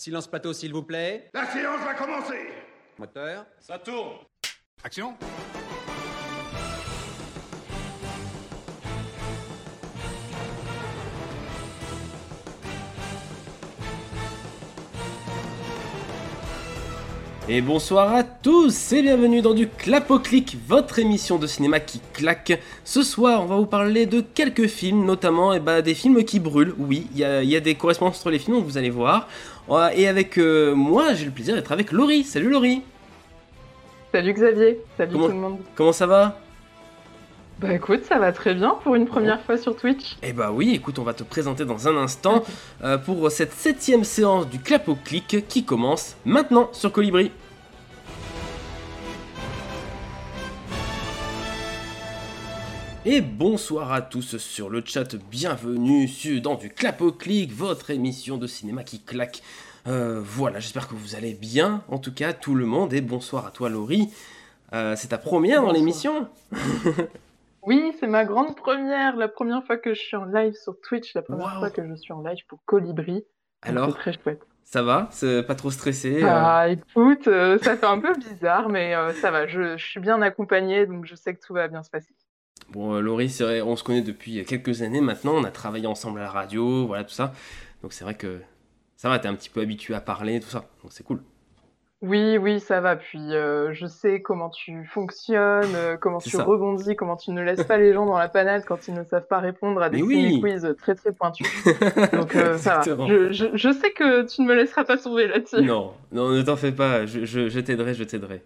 Silence plateau, s'il vous plaît. La séance va commencer Moteur. Ça tourne. Action Et bonsoir à tous et bienvenue dans du Clap-au-Clic, votre émission de cinéma qui claque. Ce soir, on va vous parler de quelques films, notamment eh ben, des films qui brûlent. Oui, il y, a- il y a des correspondances entre les films, donc vous allez voir. Ouais, Et avec euh, moi, j'ai le plaisir d'être avec Laurie. Salut Laurie, Salut Xavier, salut Comment- tout le monde. comment ça va? Bah écoute, ça va très bien pour une première fois sur Twitch. Eh bah oui, écoute, on va te présenter dans un instant euh, pour cette septième séance du Clap-au-Clic qui commence maintenant sur Colibri. Et bonsoir à tous sur le chat, bienvenue sur, dans du Clap au Clic, votre émission de cinéma qui claque. Euh, voilà, j'espère que vous allez bien, en tout cas tout le monde, et bonsoir à toi Laurie. Euh, c'est ta première dans l'émission? Oui, c'est ma grande première, la première fois que je suis en live sur Twitch, la première fois que je suis en live pour Colibri. Alors, C'est très chouette. ça va? C'est pas trop stressé euh? Ah écoute, euh, ça fait un peu bizarre, mais euh, ça va, je, je suis bien accompagnée, donc je sais que tout va bien se passer. Bon, Laurie, vrai, on se connaît depuis quelques années maintenant, on a travaillé ensemble à la radio, voilà tout ça. Donc c'est vrai que ça va, t'es un petit peu habitué à parler, tout ça. Donc c'est cool. Oui, oui, ça va. Puis euh, je sais comment tu fonctionnes, euh, comment tu ça. rebondis, comment tu ne laisses pas les gens dans la panade quand ils ne savent pas répondre à des oui. ciné-quiz très très pointus. Donc euh, ça va. Je, je, je sais que tu ne me laisseras pas tomber là-dessus. Non, non, ne t'en fais pas, je, je- je t'aiderai, je t'aiderai.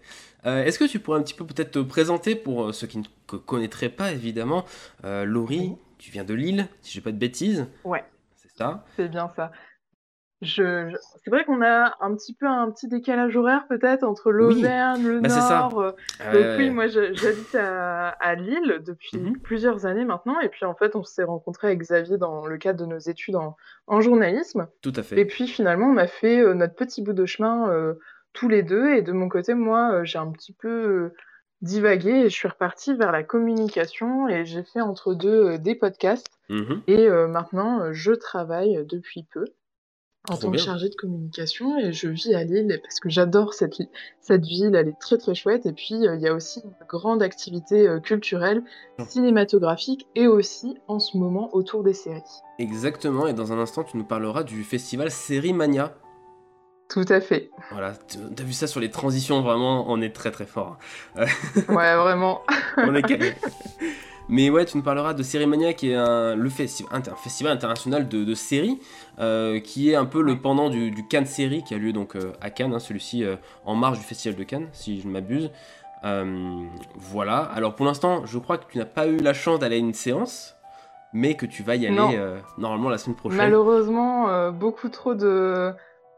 Euh, Est-ce que tu pourrais un petit peu peut-être te présenter pour euh, ceux qui ne te connaîtraient pas évidemment Euh, Laurie, Oui. tu viens de Lille, si j'ai pas de bêtises. Ouais. C'est ça C'est bien ça. Je, je- C'est vrai qu'on a un petit peu un petit décalage horaire peut-être entre l'Auvergne, le Bah, c'est ça. Nord. euh, Euh, Donc oui, moi j'habite à, à Lille depuis Mhm. plusieurs années maintenant. Et puis en fait, on s'est rencontrés avec Xavier dans le cadre de nos études en, en journalisme. Tout à Et fait. puis finalement, on a fait euh, notre petit bout de chemin euh, tous les deux. Et de mon côté, moi, euh, j'ai un petit peu euh, divagué et je suis repartie vers la communication. Et j'ai fait entre deux des podcasts. Mhm. Et euh, maintenant, je travaille depuis peu en Trop tant que chargée de communication et je vis à Lille parce que j'adore cette, cette ville, elle est très très chouette. Et puis, euh, il y a aussi une grande activité euh, culturelle, cinématographique et aussi en ce moment autour des séries. Exactement, et dans un instant, tu nous parleras du festival Série Mania. Tout à fait. Voilà, t'as vu ça sur les transitions, vraiment, on est très très fort. Ouais, vraiment. On est calé. Mais ouais, tu nous parleras de Série Mania, qui est un, le festi- inter- un festival international de, de séries, euh, qui est un peu le pendant du, du Cannes Série, qui a lieu donc euh, à Cannes, hein, celui-ci euh, en marge du festival de Cannes, si je ne m'abuse. Voilà, alors pour l'instant, je crois que tu n'as pas eu la chance d'aller à une séance, mais que tu vas y aller normalement la semaine prochaine. Malheureusement, beaucoup trop de.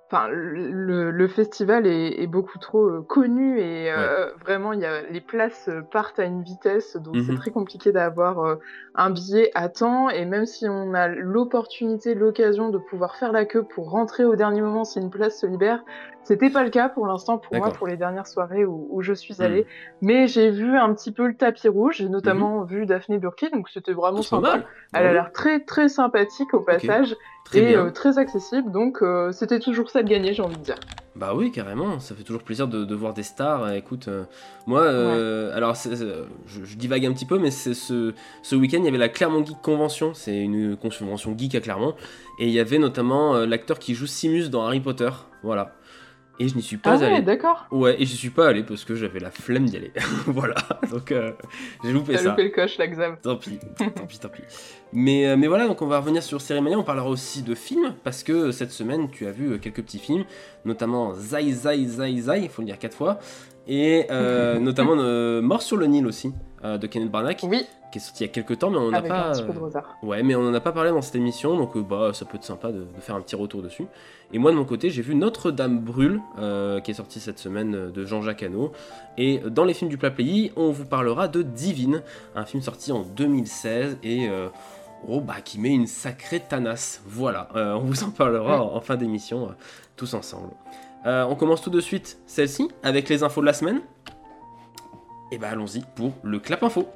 Enfin, le, le festival est, est beaucoup trop euh, connu et euh, vraiment, il y a, les places euh, partent à une vitesse, donc c'est Mhm. très compliqué d'avoir un billet à temps. Et même si on a l'opportunité, l'occasion de pouvoir faire la queue pour rentrer au dernier moment si une place se libère, c'était pas le cas pour l'instant pour moi, pour les dernières soirées où, où je suis Mhm. allée. Mais j'ai vu un petit peu le tapis rouge, j'ai notamment vu Daphné Burki, donc c'était vraiment pas sympa. mal. Elle a Ouais, l'air très très sympathique au passage très et euh, très accessible, donc euh, c'était toujours ça de gagner, j'ai envie de dire. Bah oui, carrément, ça fait toujours plaisir de, de voir des stars. Euh, Écoute, euh, moi, euh, alors je, je divague un petit peu, mais c'est ce, ce week-end, il y avait la Clermont Geek Convention, c'est une convention geek à Clermont, et il y avait notamment euh, l'acteur qui joue Simus dans Harry Potter, voilà. Et je n'y suis Ah pas ouais, allé. d'accord. Ouais, et j'y suis pas allé parce que j'avais la flemme d'y aller. voilà, donc euh, j'ai loupé T'as ça. loupé le coche, Xav. Tant pis, tant pis, tant pis. Mais, euh, mais voilà, donc on va revenir sur Série Mania, on parlera aussi de films, parce que cette semaine, tu as vu euh, quelques petits films, notamment Zai Zai Zai Zai, il faut le dire quatre fois, et euh, notamment Mort sur le Nil aussi, de Kenneth Branagh, Oui, qui est sorti il y a quelques temps, mais on n'a avec pas... un petit peu de euh, retard. Ouais, mais on n'en a pas parlé dans cette émission, donc euh, bah, ça peut être sympa de, de faire un petit retour dessus. Et moi, de mon côté, j'ai vu Notre-Dame brûle, euh, qui est sorti cette semaine de Jean-Jacques Hano. Et dans les films du plat pays, on vous parlera de Divine, un film sorti en 2016 et euh, oh, bah, qui met une sacrée tanasse. Voilà, euh, on vous en parlera en, en fin d'émission, tous ensemble. On commence tout de suite celle-ci, avec les infos de la semaine. Et bah allons-y pour le clap info.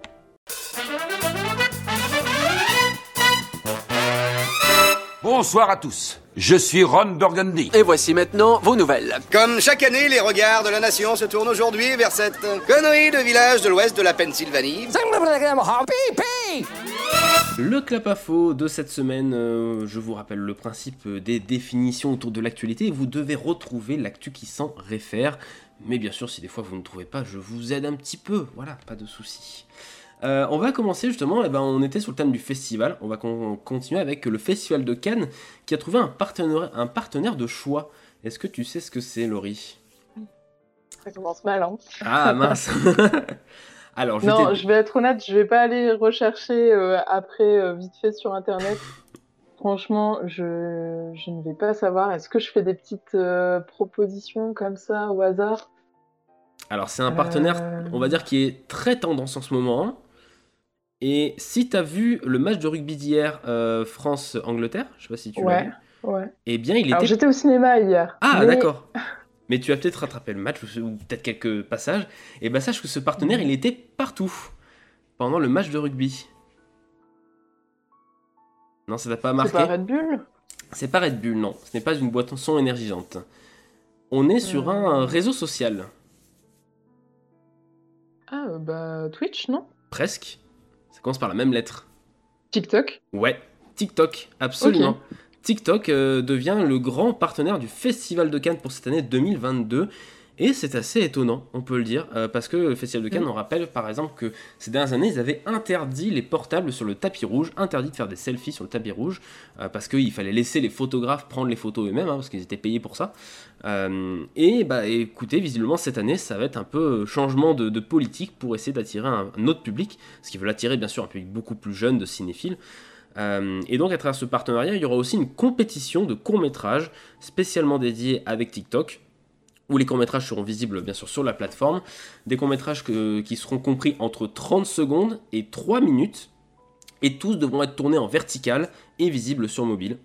Bonsoir à tous. Je suis Ron Burgundy. Et voici maintenant vos nouvelles. Comme chaque année, les regards de la nation se tournent aujourd'hui vers cette connerie de village de l'ouest de la Pennsylvanie. Le clap à faux de cette semaine, euh, je vous rappelle le principe des définitions autour de l'actualité. Vous devez retrouver l'actu qui s'en réfère. Mais bien sûr, si des fois vous ne trouvez pas, je vous aide un petit peu. Voilà, pas de souci. Euh, on va commencer justement, eh ben, on était sur le thème du festival, on va con- continuer avec le festival de Cannes qui a trouvé un partenaire, un partenaire de choix. Est-ce que tu sais ce que c'est, Laurie? Ça commence mal, hein. Ah mince Alors, je Non, je vais être honnête, je vais pas aller rechercher euh, après euh, vite fait sur internet. Franchement, je, je ne vais pas savoir. Est-ce que je fais des petites euh, propositions comme ça au hasard? Alors c'est un partenaire, on va dire, qui est très tendance en ce moment. Et si tu as vu le match de rugby d'hier, euh, France-Angleterre, je sais pas si tu l'as Ouais, vu, ouais. eh bien il Alors était... j'étais au cinéma hier. Ah mais- d'accord Mais tu as peut-être rattrapé le match, ou peut-être quelques passages, et bah sache que ce partenaire, il était partout, pendant le match de rugby. Non, ça t'a pas C'est marqué pas Red Bull? C'est pas Red Bull, non. Ce n'est pas une boisson énergisante. On est sur Hmm. un réseau social. Ah, bah Twitch, non? Presque. Ça commence par la même lettre. TikTok Ouais, TikTok, absolument. TikTok euh, devient le grand partenaire du Festival de Cannes pour cette année 2022. Et c'est assez étonnant, on peut le dire, euh, parce que le Festival de Cannes, Mm. on rappelle par exemple que ces dernières années, ils avaient interdit les portables sur le tapis rouge, interdit de faire des selfies sur le tapis rouge, euh, parce qu'il fallait laisser les photographes prendre les photos eux-mêmes, hein, parce qu'ils étaient payés pour ça. Euh, et bah écoutez, visiblement cette année, ça va être un peu changement de, de politique pour essayer d'attirer un, un autre public, ce qui veut attirer bien sûr un public beaucoup plus jeune de cinéphiles. Euh, et donc à travers ce partenariat, il y aura aussi une compétition de courts-métrages spécialement dédiée avec TikTok, où les courts-métrages seront visibles bien sûr sur la plateforme, des courts-métrages qui seront compris entre 30 secondes et 3 minutes, et tous devront être tournés en vertical et visibles sur mobile.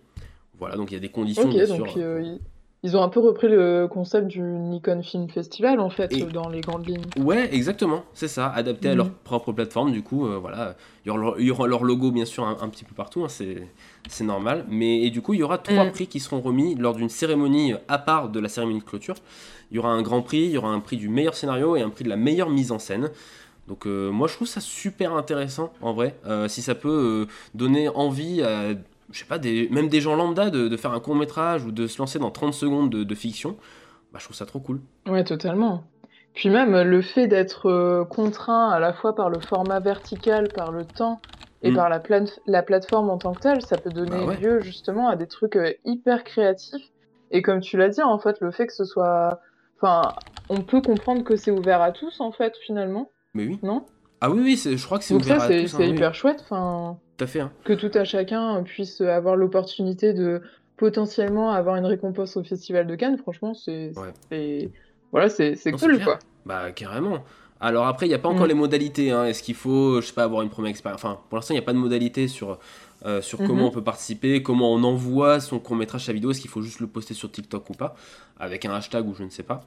Voilà, donc il y a des conditions bien donc sûr. euh, ils- ont un peu repris le concept du Nikon Film Festival en fait, Et- dans les grandes lignes. Ouais, exactement, c'est ça, adapté à Mhm. leur propre plateforme, du coup, euh, voilà, il y, aura leur, il y aura leur logo bien sûr un, un petit peu partout, hein, c'est normal, mais et du coup il y aura trois Mhm. prix qui seront remis lors d'une cérémonie euh, à part de la cérémonie de clôture. Il y aura un grand prix, il y aura un prix du meilleur scénario et un prix de la meilleure mise en scène. Donc euh, moi je trouve ça super intéressant en vrai, Euh, si ça peut euh, donner envie à, je sais pas, des, même des gens lambda de, de faire un court métrage ou de se lancer dans 30 secondes de, de fiction, bah, je trouve ça trop cool. Ouais, totalement. Puis même euh, le fait d'être euh, contraint à la fois par le format vertical, par le temps et Mm. par la, la plateforme en tant que telle, ça peut donner Bah ouais. lieu justement à des trucs euh, hyper créatifs. Et comme tu l'as dit, en fait, le fait que ce soit... Enfin, on peut comprendre que c'est ouvert à tous, en fait, finalement, Mais oui. non? Ah oui, oui, c'est- je crois que c'est Donc ouvert ça, à c'est tous, hein, c'est oui, hyper chouette. Enfin, Tout à fait. hein. que tout à chacun puisse avoir l'opportunité de potentiellement avoir une récompense au Festival de Cannes, franchement, c'est Ouais. voilà, c'est cool, quoi. Bah carrément. Alors après, il n'y a pas encore Mm. les modalités. hein. Est-ce qu'il faut, je sais pas, avoir une première expérience? Enfin, pour l'instant, il n'y a pas de modalité sur, euh, sur Mhm. comment on peut participer, comment on envoie son court métrage, sa vidéo. Est-ce qu'il faut juste le poster sur TikTok ou pas? Avec un hashtag ou je ne sais pas.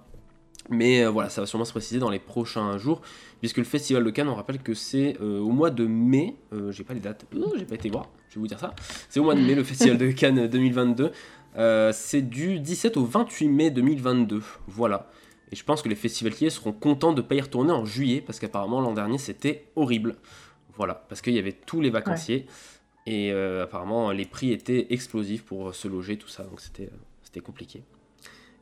Mais euh, voilà, ça va sûrement se préciser dans les prochains jours, puisque le Festival de Cannes, on rappelle que c'est euh, au mois de mai. euh, j'ai pas les dates, j'ai pas été voir, je vais vous dire ça. C'est au mois de mai, le Festival de Cannes 2022. Euh, c'est du 17 au 28 mai 2022. Voilà. Et je pense que les festivaliers seront contents de ne pas y retourner en juillet, parce qu'apparemment l'an dernier c'était horrible. Voilà, parce qu'il y avait tous les vacanciers, et apparemment les prix étaient explosifs pour se loger, tout ça, donc c'était c'était compliqué.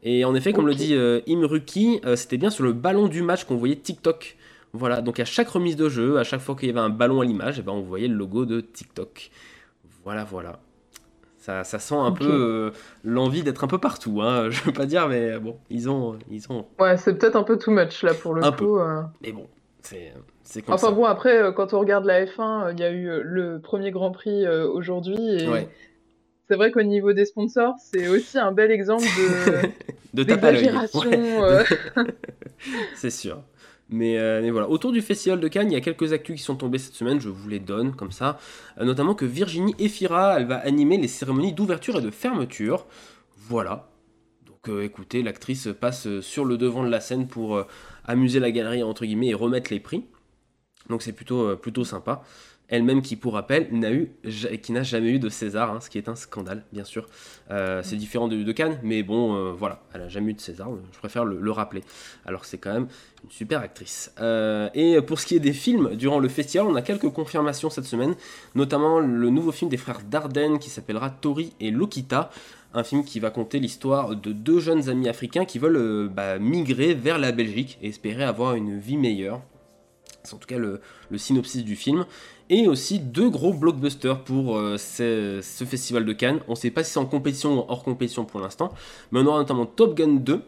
Et en effet, comme le dit euh, Imruki, euh, c'était bien sur le ballon du match qu'on voyait TikTok. Voilà, donc à chaque remise de jeu, à chaque fois qu'il y avait un ballon à l'image, eh ben, on voyait le logo de TikTok. Voilà, voilà. Ça, ça sent un peu euh, l'envie d'être un peu partout, hein. je veux pas dire, mais bon, ils ont, ils ont Ouais, c'est peut-être un peu too much là pour le Un coup. Mais bon, c'est comme Enfin ça. bon, après, quand on regarde la F1, euh, il y a eu le premier Grand Prix aujourd'hui et Ouais. C'est vrai qu'au niveau des sponsors, c'est aussi un bel exemple de d'exagération. Ouais, euh. c'est sûr. Mais, euh, mais voilà, autour du Festival de Cannes, il y a quelques actus qui sont tombées cette semaine, je vous les donne comme ça. Euh, notamment que Virginie Efira, elle va animer les cérémonies d'ouverture et de fermeture. Voilà. Donc euh, écoutez, l'actrice passe sur le devant de la scène pour amuser la galerie, entre guillemets, et remettre les prix. Donc c'est plutôt, plutôt sympa. Elle-même qui, pour rappel, n'a eu, ja- qui n'a jamais eu de César, hein, ce qui est un scandale, bien sûr. Euh, c'est différent de, de Cannes, mais bon, euh, voilà, elle a jamais eu de César, je préfère le, le rappeler. Alors que c'est quand même une super actrice. Euh, et pour ce qui est des films, durant le festival, on a quelques confirmations cette semaine, notamment le nouveau film des frères Dardenne qui s'appellera Tori et Lokita, un film qui va conter l'histoire de deux jeunes amis africains qui veulent euh, bah, migrer vers la Belgique et espérer avoir une vie meilleure. C'est en tout cas le, le synopsis du film. Et aussi deux gros blockbusters pour euh, ce, ce festival de Cannes. On ne sait pas si c'est en compétition ou hors compétition pour l'instant. Mais on aura notamment Top Gun 2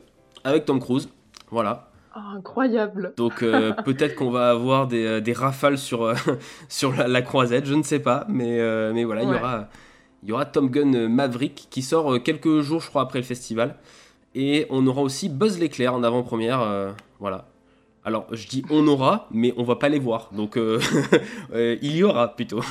avec Tom Cruise. Voilà. Ah, incroyable. Donc euh, peut-être qu'on va avoir des, euh, des rafales sur, euh, sur la, la croisette, je ne sais pas. Mais, mais voilà, il y aura, il y aura Tom Gun Maverick qui sort quelques jours, je crois, après le festival. Et on aura aussi Buzz l'éclair en avant-première. voilà. Alors, je dis on aura, mais on va pas les voir. Donc, euh, euh, il y aura plutôt.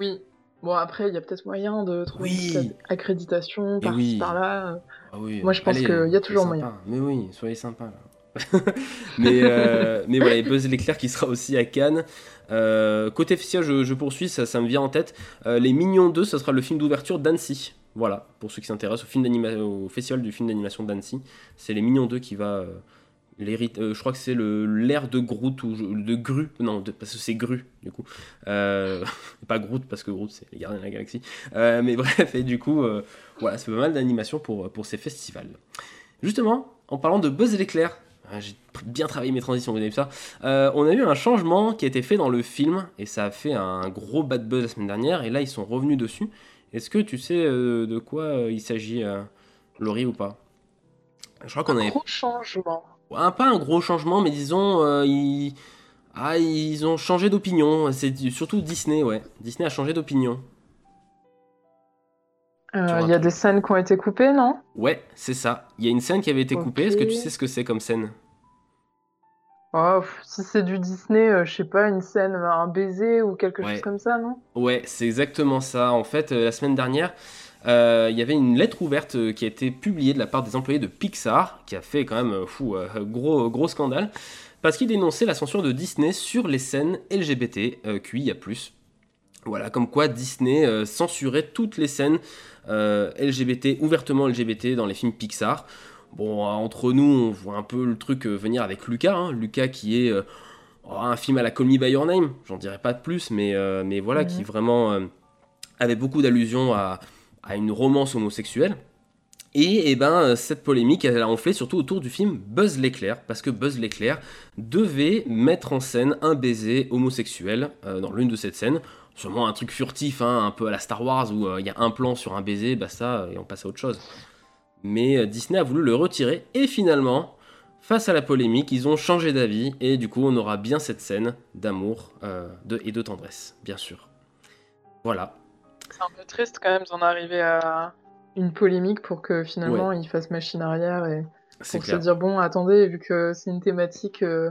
Oui. Bon, après, il y a peut-être moyen de trouver Oui. une accréditation par-ci, oui. par-là. Ah oui, Moi, je pense qu'il y a toujours sympa. moyen. Mais oui, soyez sympas là. mais, euh, mais voilà, et Buzz l'éclair qui sera aussi à Cannes. Côté festival, je, je poursuis, ça, ça me vient en tête. Les Mignons 2, ce sera le film d'ouverture d'Annecy. Voilà, pour ceux qui s'intéressent au, film au festival du film d'animation d'Annecy. C'est Les Mignons 2 qui va. Euh, je crois que c'est l'air de Groot ou de Gru, non, parce que c'est Gru du coup. Euh, pas Groot parce que Groot c'est les gardiens de la galaxie. Euh, mais bref, et du coup, voilà, c'est pas mal d'animation pour, pour ces festivals. Justement, en parlant de Buzz l'éclair, ah, j'ai bien travaillé mes transitions, vous avez vu ça. On a eu un changement qui a été fait dans le film et ça a fait un gros bad buzz la semaine dernière et là ils sont revenus dessus. Est-ce que tu sais de quoi il s'agit, Laurie, ou pas? Je crois qu'on avait Gros changement. Un, pas un gros changement, mais disons, euh, ils... Ah, ils ont changé d'opinion. C'est surtout Disney, ouais. Disney a changé d'opinion. Euh, Il y a des scènes qui ont été coupées, non? Ouais, c'est ça. Il y a une scène qui avait été coupée. Est-ce que tu sais ce que c'est comme scène? Oh, si c'est du Disney, euh, je sais pas, une scène, un baiser ou quelque Ouais. chose comme ça, non? Ouais, c'est exactement ça. En fait, euh, la semaine dernière, euh, il y avait une lettre ouverte euh, qui a été publiée de la part des employés de Pixar, qui a fait quand même euh, fou, gros, gros scandale, parce qu'il dénonçait la censure de Disney sur les scènes LGBT, euh, QIA+. Voilà, comme quoi Disney censurait toutes les scènes LGBT, ouvertement LGBT dans les films Pixar. Bon, entre nous, on voit un peu le truc venir avec Lucas, hein. Lucas qui est oh, un film à la Call Me By Your Name, j'en dirais pas de plus, mais, euh, mais voilà, qui vraiment euh, avait beaucoup d'allusions à, à une romance homosexuelle. Et, eh ben, euh, cette polémique, elle a enflé surtout autour du film Buzz l'éclair, parce que Buzz l'éclair devait mettre en scène un baiser homosexuel euh, dans l'une de ces scènes. Sûrement un truc furtif, hein, un peu à la Star Wars, où euh, il y a un plan sur un baiser, basta, et on passe à autre chose. Mais Disney a voulu le retirer, et finalement, face à la polémique, ils ont changé d'avis, et du coup, on aura bien cette scène d'amour de, et de tendresse, bien sûr. Voilà. C'est un peu triste quand même d'en arriver à une polémique pour que finalement ils fassent machine arrière et pour clair. se dire bon attendez vu que c'est une thématique euh,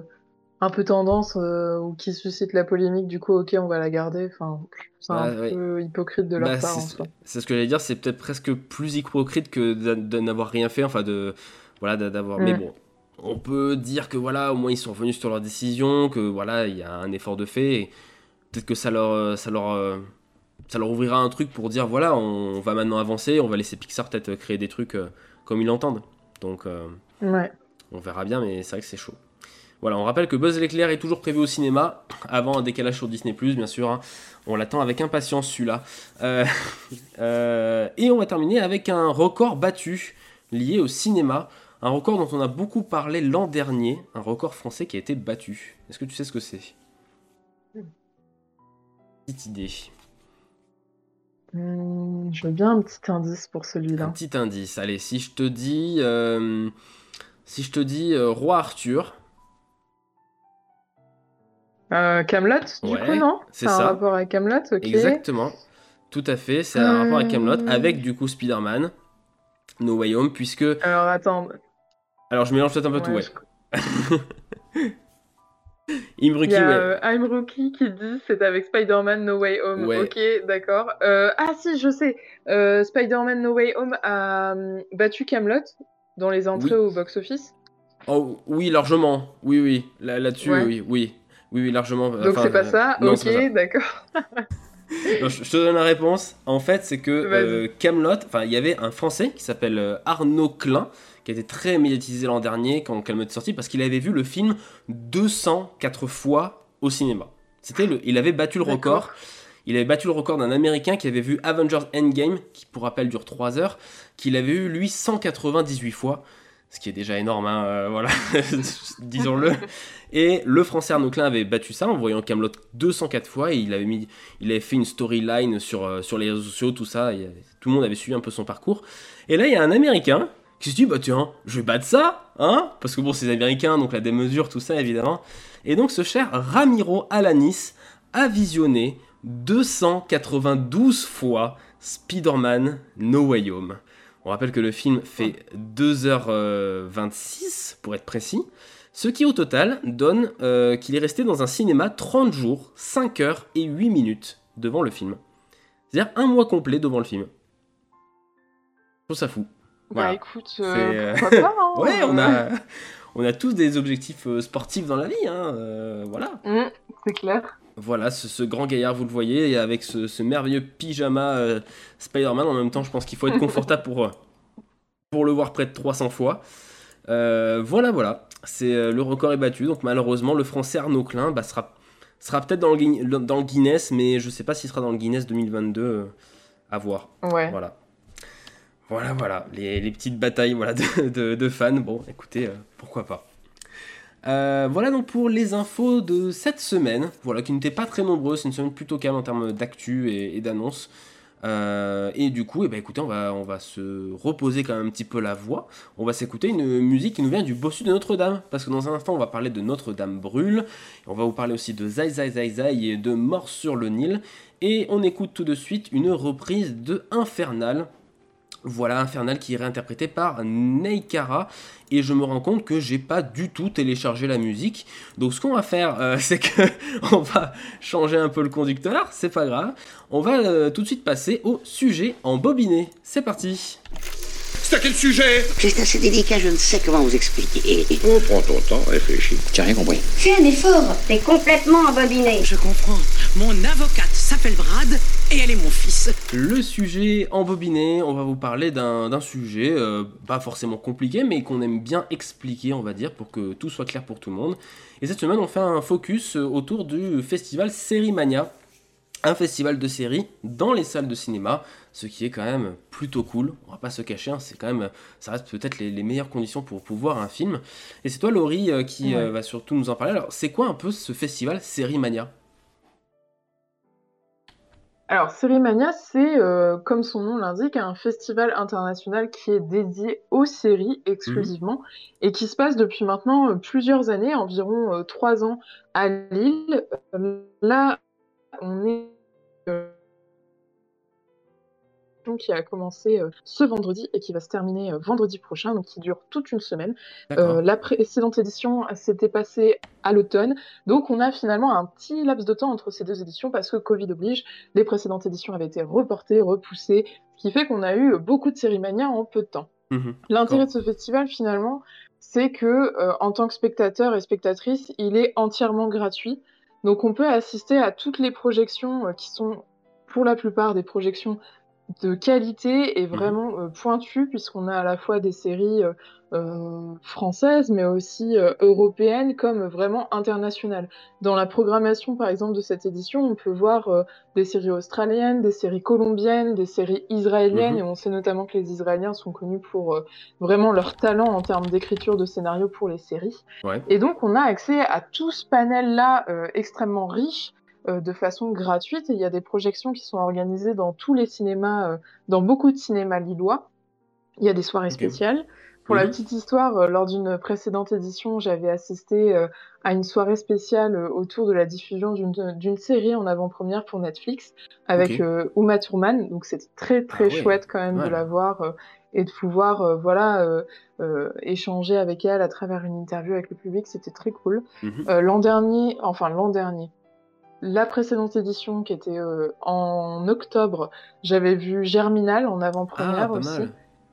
un peu tendance euh, ou qui suscite la polémique du coup ok on va la garder enfin c'est un Bah, ouais. peu hypocrite de leur Bah, part c'est ce que j'allais dire, c'est peut-être presque plus hypocrite que de n'avoir rien fait, enfin de voilà d'a- d'avoir. Mais Mm. bon, on peut dire que voilà, au moins ils sont revenus sur leur décision, que voilà il y a un effort de fait, et peut-être que ça leur euh, ça leur ça leur ouvrira un truc pour dire voilà, on va maintenant avancer, on va laisser Pixar peut-être créer des trucs euh, comme ils l'entendent. Donc euh, Ouais. on verra bien, mais c'est vrai que c'est chaud. Voilà, on rappelle que Buzz l'éclair est toujours prévu au cinéma, avant un décalage sur Disney+, bien sûr. hein. On l'attend avec impatience, celui-là. Euh, euh, et on va terminer avec un record battu lié au cinéma. Un record dont on a beaucoup parlé l'an dernier, un record français qui a été battu. Est-ce que tu sais ce que c'est? Petite idée. Hmm, je veux bien un petit indice pour Un celui-là. petit indice. Allez, si je te dis... euh, si je te dis euh, Roi Arthur, Euh, Camelot du Ouais, coup non c'est un ça. rapport avec Camelot ok. Exactement. Tout à fait, c'est un rapport avec Camelot, Euh. avec du coup Spider-Man, No Way Home, puisque... Alors attends. Alors je mélange peut-être un peu tout, ouais, ouais. je- Il Imruki, y a ouais. euh, I'm Rookie qui dit c'est avec Spider-Man No Way Home. Ouais. Ok, d'accord. Euh, ah si, je sais. Euh, Spider-Man No Way Home a hum, battu Camelot dans les entrées Oui. au box-office. Oh, oui, largement. Oui, oui. Là- Là-dessus, Ouais. oui, oui. Oui, oui, largement. Donc enfin, c'est pas ça? non, Ok, d'accord. je, te donne la réponse. En fait, c'est que Camelot, enfin, il y avait un Français qui s'appelle Arnaud Klein, qui a été très médiatisé l'an dernier quand Camelot est sorti, parce qu'il avait vu le film 204 fois au cinéma. C'était le, il avait battu le record. Il avait battu le record d'un Américain qui avait vu Avengers Endgame, qui pour rappel dure 3 heures, qu'il avait eu lui 198 fois, ce qui est déjà énorme, hein, euh, voilà, disons-le. Et le français Arnaud Klein avait battu ça en voyant Camelot 204 fois et il avait, mis, il avait fait une storyline sur, euh, sur les réseaux sociaux, tout ça, et, euh, tout le monde avait suivi un peu son parcours. Et là, il y a un Américain qui se dit, bah tiens, je vais battre ça, hein Parce que bon, c'est les Américains, donc la démesure, tout ça, évidemment. Et donc ce cher Ramiro Alanis a visionné 292 fois Spider-Man No Way Home. On rappelle que le film fait 2h26 pour être précis, ce qui au total donne euh, qu'il est resté dans un cinéma 30 jours, 5 heures et 8 minutes devant le film. C'est-à-dire un mois complet devant le film. Je trouve ça fou. Voilà. Bah écoute, euh, euh, pourquoi pas hein, Ouais, on euh, a, on a tous des objectifs euh, sportifs dans la vie, hein, euh, voilà. hum, c'est clair. Voilà, ce, ce grand gaillard, vous le voyez, et avec ce, ce merveilleux pyjama euh, Spider-Man, en même temps, je pense qu'il faut être confortable pour, euh, pour le voir près de 300 fois. Euh, voilà, voilà, c'est euh, le record est battu, donc malheureusement, le français Arnaud Klein bah, sera, sera peut-être dans, le dans Guinness, mais je sais pas s'il sera dans le Guinness 2022, euh, à voir. Ouais. Voilà. Voilà, voilà, les, petites batailles voilà, de, fans. Bon, écoutez, euh, pourquoi pas. Euh, voilà donc pour les infos de cette semaine, voilà, qui n'étaient pas très nombreuses, c'est une semaine plutôt calme en termes d'actu et, d'annonces. Euh, et du coup, eh ben, écoutez, on va, on va se reposer quand même un petit peu la voix. On va s'écouter une musique qui nous vient du bossu de Notre-Dame. Parce que dans un instant, on va parler de Notre-Dame brûle. On va vous parler aussi de Zai Zai Zai Zai et de Mort sur le Nil. Et on écoute tout de suite une reprise de Infernal. Voilà, Infernal qui est réinterprété par Neikara. Et je me rends compte que j'ai pas du tout téléchargé la musique. Donc ce qu'on va faire, euh, c'est que on va changer un peu le conducteur, c'est pas grave. On va euh, tout de suite passer au sujet en bobiné. C'est parti. C'est à quel sujet C'est assez délicat, je ne sais comment vous expliquer. Oh, prends ton temps, réfléchis. Tu as rien compris. Fais un effort, t'es complètement embobiné. Je comprends. Mon avocate s'appelle Brad et elle est mon fils. Le sujet en bobiné, on va vous parler d'un d'un sujet euh, pas forcément compliqué, mais qu'on aime bien expliquer, on va dire, pour que tout soit clair pour tout le monde. Et cette semaine, on fait un focus euh, autour du festival Sérimania, un festival de séries dans les salles de cinéma, ce qui est quand même plutôt cool. On va pas se cacher, hein, c'est quand même, ça reste peut-être les, les meilleures conditions pour, pour voir un film. Et c'est toi, Laurie, euh, qui Ouais. euh, va surtout nous en parler. Alors, c'est quoi un peu ce festival Sérimania? Alors, Sérimania, c'est, euh, comme son nom l'indique, un festival international qui est dédié aux séries exclusivement et qui se passe depuis maintenant euh, plusieurs années, environ euh, trois ans à Lille. Là, on est qui a commencé euh, ce vendredi et qui va se terminer euh, vendredi prochain, donc qui dure toute une semaine. Euh, la précédente édition s'était passée à l'automne, donc on a finalement un petit laps de temps entre ces deux éditions parce que Covid oblige, les précédentes éditions avaient été reportées, repoussées, ce qui fait qu'on a eu beaucoup de Sérimania en peu de temps. Mhm. L'intérêt de ce festival, finalement, c'est que en tant que spectateur et spectatrice, il est entièrement gratuit. Donc on peut assister à toutes les projections qui sont pour la plupart des projections de qualité et vraiment euh, pointues, puisqu'on a à la fois des séries euh, euh, françaises, mais aussi euh, européennes, comme vraiment internationales. Dans la programmation, par exemple, de cette édition, on peut voir euh, des séries australiennes, des séries colombiennes, des séries israéliennes, Mhm. et on sait notamment que les Israéliens sont connus pour vraiment leur talent en termes d'écriture de scénario pour les séries. Ouais. Et donc, on a accès à tout ce panel-là euh, extrêmement riche de façon gratuite. Et il y a des projections qui sont organisées dans tous les cinémas, euh, dans beaucoup de cinémas lillois. Il y a des soirées spéciales. Pour la petite histoire, euh, lors d'une précédente édition, j'avais assisté euh, à une soirée spéciale euh, autour de la diffusion d'une série en avant-première pour Netflix avec euh, Uma Thurman. Donc c'était très très Ah ouais. chouette quand même Ouais. de la voir euh, et de pouvoir euh, voilà euh, euh, échanger avec elle à travers une interview avec le public. C'était très cool. Mhm. Euh, l'an dernier, enfin l'an dernier, la précédente édition qui était euh, en octobre, j'avais vu Germinal en Ah, avant-première pas aussi mal.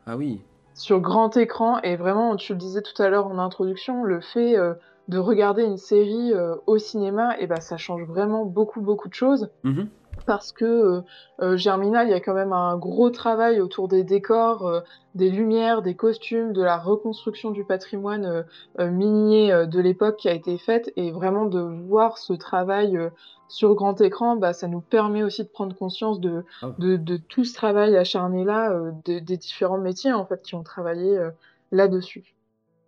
Ah oui. sur grand écran et vraiment tu le disais tout à l'heure en introduction le fait euh, de regarder une série euh, au cinéma, et ben ça change vraiment beaucoup beaucoup de choses. Mhm. Parce que euh, euh, Germinal, il y a quand même un gros travail autour des décors, euh, des lumières, des costumes, de la reconstruction du patrimoine euh, minier euh, de l'époque qui a été faite, et vraiment de voir ce travail euh, sur grand écran, bah, ça nous permet aussi de prendre conscience de, Ah. de, de tout ce travail acharné là, euh, des- des différents métiers en fait qui ont travaillé euh, là-dessus.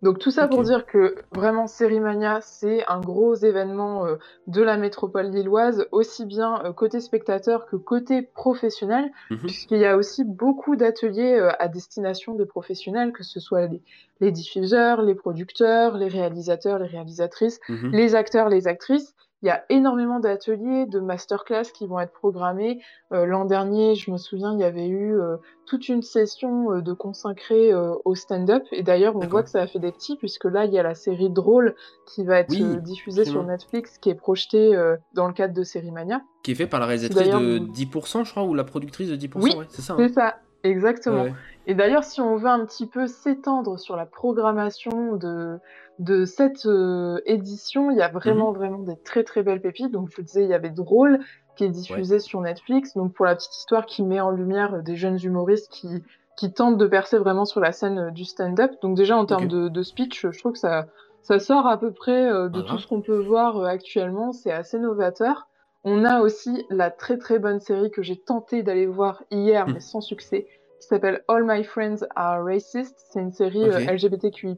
Donc tout ça pour dire que vraiment Sérimania, c'est un gros événement euh, de la métropole lilloise, aussi bien euh, côté spectateur que côté professionnel, Mhm. puisqu'il y a aussi beaucoup d'ateliers euh, à destination des professionnels, que ce soit les, les diffuseurs, les producteurs, les réalisateurs, les réalisatrices, Mhm. les acteurs, les actrices. Il y a énormément d'ateliers, de masterclass qui vont être programmés. Euh, L'an dernier, je me souviens, il y avait eu euh, toute une session euh, de consacrée au stand-up. Et d'ailleurs, on voit que ça a fait des petits, puisque là, il y a la série Drôle qui va être Oui, diffusée sur. Netflix, qui est projetée dans le cadre de Sérimania. Qui est fait par la réalisatrice de vous- 10%, je crois, ou la productrice de 10%, Oui, ouais, c'est ça. C'est hein. ça, exactement. Ouais. Et d'ailleurs, si on veut un petit peu s'étendre sur la programmation de, de cette euh, édition, il y a vraiment, vraiment des très, très belles pépites. Donc, je vous disais, il y avait Drôle, qui est diffusé sur Netflix. Donc, pour la petite histoire, qui met en lumière euh, des jeunes humoristes qui, qui tentent de percer vraiment sur la scène euh, du stand-up. Donc, déjà, en termes de, de speech, je trouve que ça, ça sort à peu près euh, de Ah, tout ce qu'on peut voir actuellement. C'est assez novateur. On a aussi la très très bonne série que j'ai tenté d'aller voir hier, Hmm. mais sans succès, qui s'appelle All My Friends Are Racist. C'est une série euh, LGBTQI+,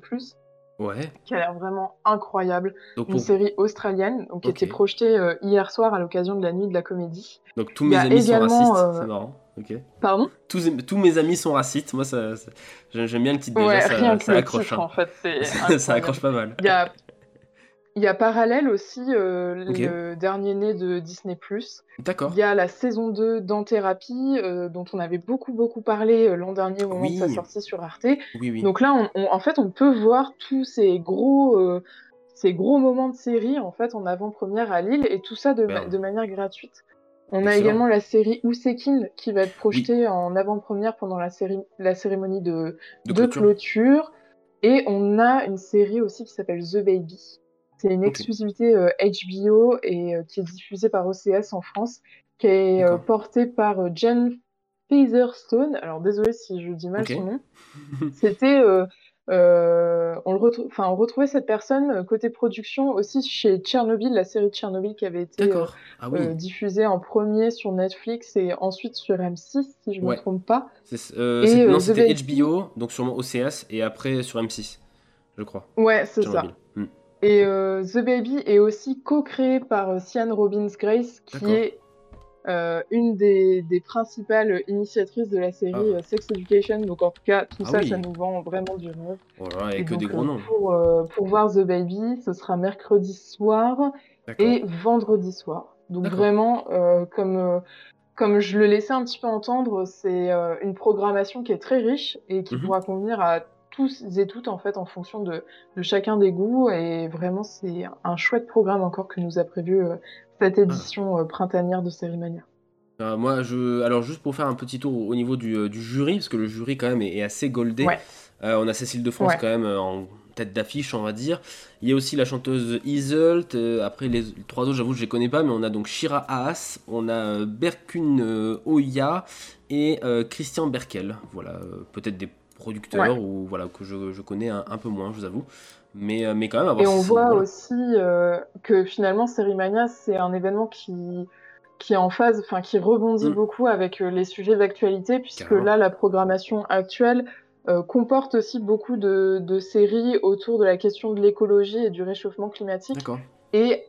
Ouais. qui a l'air vraiment incroyable. Donc, Une pour- série australienne, donc, qui Ok. était projetée euh, hier soir à l'occasion de la nuit de la comédie. donc tous mes a amis sont racistes, euh, c'est marrant. Pardon? Tous, tous mes amis sont racistes, moi ça, ça- j'aime bien le titre déjà, Ouais, ça, rien que ça le accroche. titre, hein. en fait, ça accroche pas mal. Il y a, il y a Parallèle aussi, euh, le dernier né de Disney+. D'accord. Il y a la saison 2 d'En-Thérapie, euh, dont on avait beaucoup beaucoup parlé euh, l'an dernier au moment de sa sortie sur Arte. Oui, oui. Donc là, on, on- en fait, on peut voir tous ces gros, euh, ces gros moments de série en fait en avant-première à Lille et tout ça de, ma- Merde. de manière gratuite. On a également la série Ousekine qui va être projetée en avant-première pendant la, série, la cérémonie de, De de clôture. clôture. Et on a une série aussi qui s'appelle The Baby. C'est une exclusivité euh, HBO et euh, qui est diffusée par OCS en France, qui est euh, portée par euh, Jen Featherstone. Alors désolé si je dis mal son nom. C'était, euh, euh, on le on retrouvait cette personne euh, côté production aussi chez Tchernobyl, la série Tchernobyl qui avait été euh. Ah oui. euh, diffusée en premier sur Netflix et ensuite sur M6 si je me Ouais. trompe pas. Euh, et, euh, non, c'était HBO, donc sûrement OCS, et après sur M6, je crois. Ouais, c'est ça. Et euh, The Baby est aussi co-créé par euh, Sian Robbins Grace, qui est euh, une des, des principales initiatrices de la série Ah. euh, Sex Education. Donc en tout cas, tout Ah ça, oui. ça nous vend vraiment du rêve. Voilà, et Et que donc, des gros euh, noms. Pour, euh, pour voir The Baby, ce sera mercredi soir et vendredi soir. Donc vraiment, euh, comme, euh, comme je le laissais un petit peu entendre, c'est euh, une programmation qui est très riche et qui Mhm. pourra convenir à tous et toutes en fait en fonction de, de chacun des goûts. Et vraiment, c'est un chouette programme encore que nous a prévu euh, cette édition euh, printanière de Sérimania. Euh, moi, je... Alors, juste pour faire un petit tour au niveau du, du jury, parce que le jury, quand même, est, est assez goldé. Ouais. On a Cécile de France, Ouais. quand même, en tête d'affiche, on va dire. Il y a aussi la chanteuse Iselt. après, les, les trois autres, j'avoue, je les connais pas, mais on a donc Shira Haas, on a Berkun Oya et Christian Berkel. Voilà, peut-être des producteurs ou voilà que je, je connais un, un peu moins, je vous avoue. Mais, euh, mais quand même, Et on voit voilà. aussi euh, que finalement, Sérimania, c'est un événement qui, qui est en phase, enfin, qui rebondit Mm. beaucoup avec euh, les sujets d'actualité, puisque Carrément. là, la programmation actuelle euh, comporte aussi beaucoup de, de séries autour de la question de l'écologie et du réchauffement climatique. Et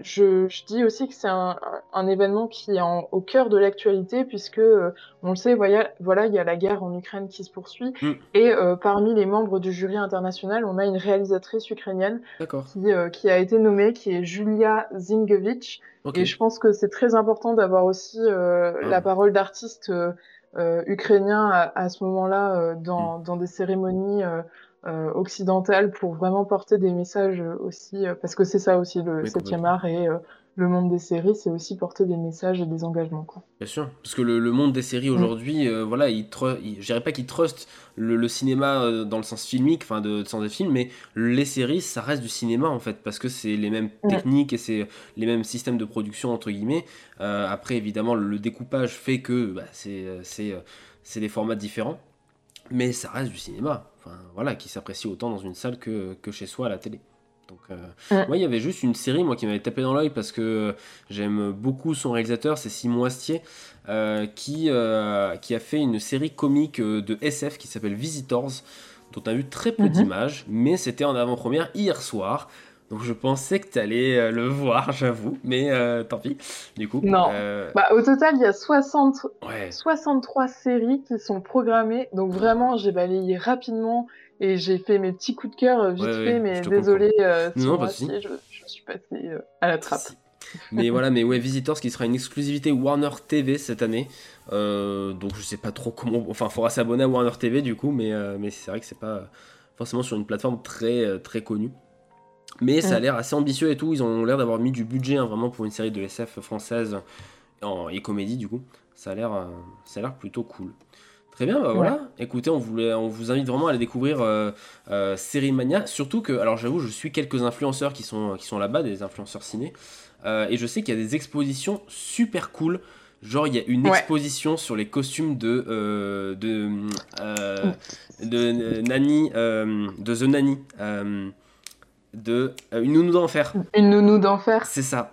je, je dis aussi que c'est un, un événement qui est en- au cœur de l'actualité, puisque, euh, on le sait, voilà, voilà, il y a la guerre en Ukraine qui se poursuit, Mm. et euh, parmi les membres du jury international, on a une réalisatrice ukrainienne qui, euh, qui a été nommée, qui est Julia Zingevich. Ok. Et je pense que c'est très important d'avoir aussi euh, Ah. la parole d'artistes euh, euh, ukrainiens à, à ce moment-là euh, dans, dans des cérémonies euh, occidentales pour vraiment porter des messages euh, aussi, euh, parce que c'est ça aussi le Oui, septième complètement. art et euh, le monde des séries, c'est aussi porter des messages et des engagements. Quoi. Bien sûr, parce que le, le monde des séries aujourd'hui, euh, voilà, il, je dirais pas qu'il trust le, le cinéma euh, dans le sens filmique, enfin de, de sens des films, mais les séries, ça reste du cinéma en fait, parce que c'est les mêmes techniques et c'est les mêmes systèmes de production entre guillemets. Euh, après, évidemment, le, le découpage fait que bah, c'est c'est c'est des formats différents, mais ça reste du cinéma, enfin voilà, qui s'apprécie autant dans une salle que, que chez soi à la télé. Donc, euh, Ouais. moi, il y avait juste une série moi qui m'avait tapé dans l'œil parce que j'aime beaucoup son réalisateur, c'est Simon Astier, euh, qui, euh, qui a fait une série comique de SF qui s'appelle Visitors, dont on a vu très peu Mhm. d'images, mais c'était en avant-première hier soir. Donc je pensais que tu allais le voir, j'avoue, mais euh, tant pis. Du coup, Non. euh, Bah, au total, il y a 60, ouais, 63 séries qui sont programmées. Donc vraiment, j'ai balayé rapidement et j'ai fait mes petits coups de cœur euh, vite Ouais, fait, mais désolé euh, Non, si pas aussi, je, je suis passée euh, à la trappe. Si. Mais voilà, mais ouais, Visitors qui sera une exclusivité Warner TV cette année. Euh, donc je sais pas trop comment. Enfin, faudra s'abonner à Warner TV du coup, mais, euh, mais c'est vrai que c'est pas forcément sur une plateforme très, euh, très connue. Mais ça a l'air assez ambitieux et tout. Ils ont l'air d'avoir mis du budget hein, vraiment pour une série de SF française en, et comédie du coup. Ça a l'air, euh, ça a l'air plutôt cool. Très bien, bah voilà. Écoutez, on, voulait, on vous invite vraiment à aller découvrir euh, euh, Série Mania. Surtout que, alors j'avoue, je suis quelques influenceurs qui sont, qui sont là-bas, des influenceurs ciné. Euh, et je sais qu'il y a des expositions super cool. Genre, il y a une Ouais. exposition sur les costumes de, euh, de, euh, de Nani, euh, de The Nanny, euh, de euh, Une nounou d'enfer. Une nounou d'enfer. C'est ça.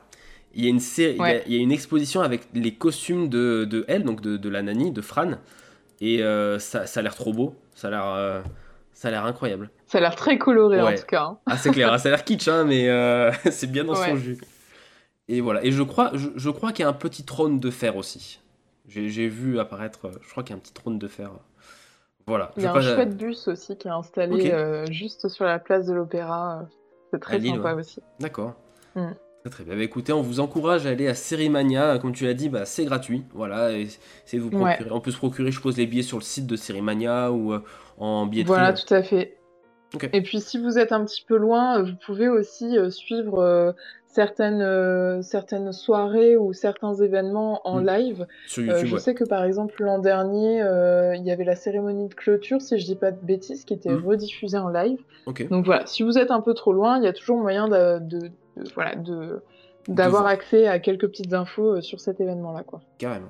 Il y a une série, il y a- Ouais. il y, a une exposition avec les costumes de, de elle, donc de, de la Nani, de Fran. Et euh, ça, ça a l'air trop beau. Ça a l'air, euh, ça a l'air incroyable. Ça a l'air très coloré Ouais. en tout cas. hein. Ah, c'est clair, hein, ça a l'air kitsch, hein, mais c'est bien dans son jus. Et voilà. Et je crois, je, je crois qu'il y a un petit trône de fer aussi. J'ai j'ai vu apparaître, je crois qu'il y a un petit trône de fer. Voilà. Il y a un pas- chouette bus aussi qui est installé euh, juste sur la place de l'Opéra. C'est très Lille, sympa ouais. aussi. D'accord. Mm. Très très bien. Bah, écoutez, on vous encourage à aller à Sérimania. Comme tu l'as dit, bah, c'est gratuit. Voilà. De vous Ouais. procurer. On peut se procurer, je suppose, les billets sur le site de Sérimania ou euh, en billetterie. Voilà, tout à fait. Et puis si vous êtes un petit peu loin, vous pouvez aussi euh, suivre euh, certaines, euh, certaines soirées ou certains événements en Mm. live. Sur Euh, je ouais. sais que par exemple l'an dernier, euh, il y avait la cérémonie de clôture, si je dis pas de bêtises, qui était Mm. rediffusée en live. Donc voilà, si vous êtes un peu trop loin, il y a toujours moyen de, de- de- voilà, de, d'avoir voir. accès à quelques petites infos sur cet événement-là. quoi. Carrément.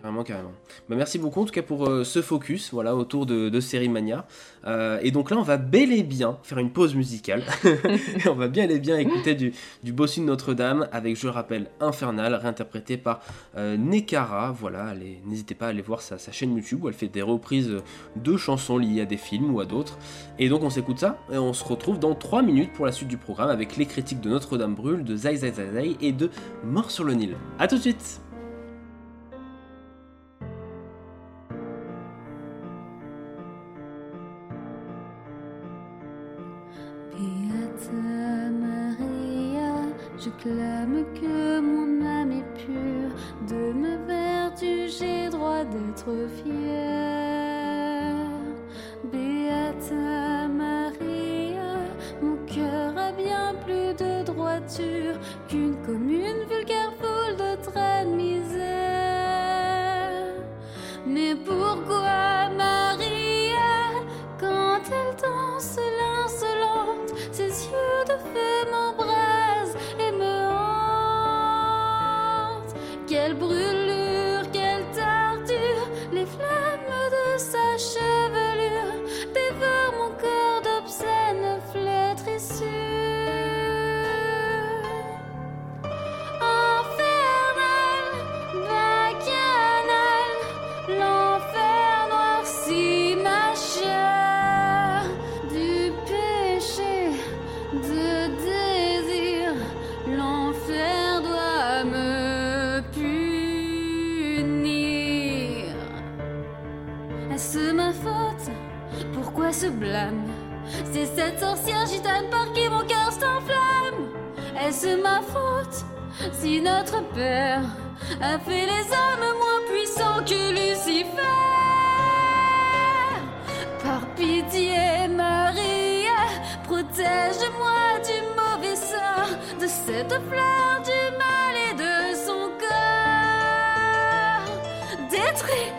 Carrément, carrément. Bah, merci beaucoup en tout cas pour euh, ce focus voilà, autour de, de Série Mania. Euh, et donc là, on va bel et bien faire une pause musicale. On va bien et bien écouter du, Bossu de Notre-Dame avec, je le rappelle, Infernal, réinterprété par euh, Nekara. Voilà, n'hésitez pas à aller voir sa, sa chaîne YouTube où elle fait des reprises de chansons liées à des films ou à d'autres. Et donc on s'écoute ça et on se retrouve dans 3 minutes pour la suite du programme avec les critiques de Notre-Dame brûle, de Zai Zai Zai Zai et de Mort sur le Nil. A tout de suite je clame que mon âme est pure, de ma vertu j'ai droit d'être fier. Beata Maria, mon cœur a bien plus de droiture qu'une commune vulgaire foule de traînes misère. Mais pourquoi Maria, quand elle danse l'insolente, ses yeux de feu hantent Quelle si notre Père a fait les hommes moins puissants que Lucifer Par pitié, Maria, protège-moi du mauvais sort de cette fleur du mal et de son corps. Détruit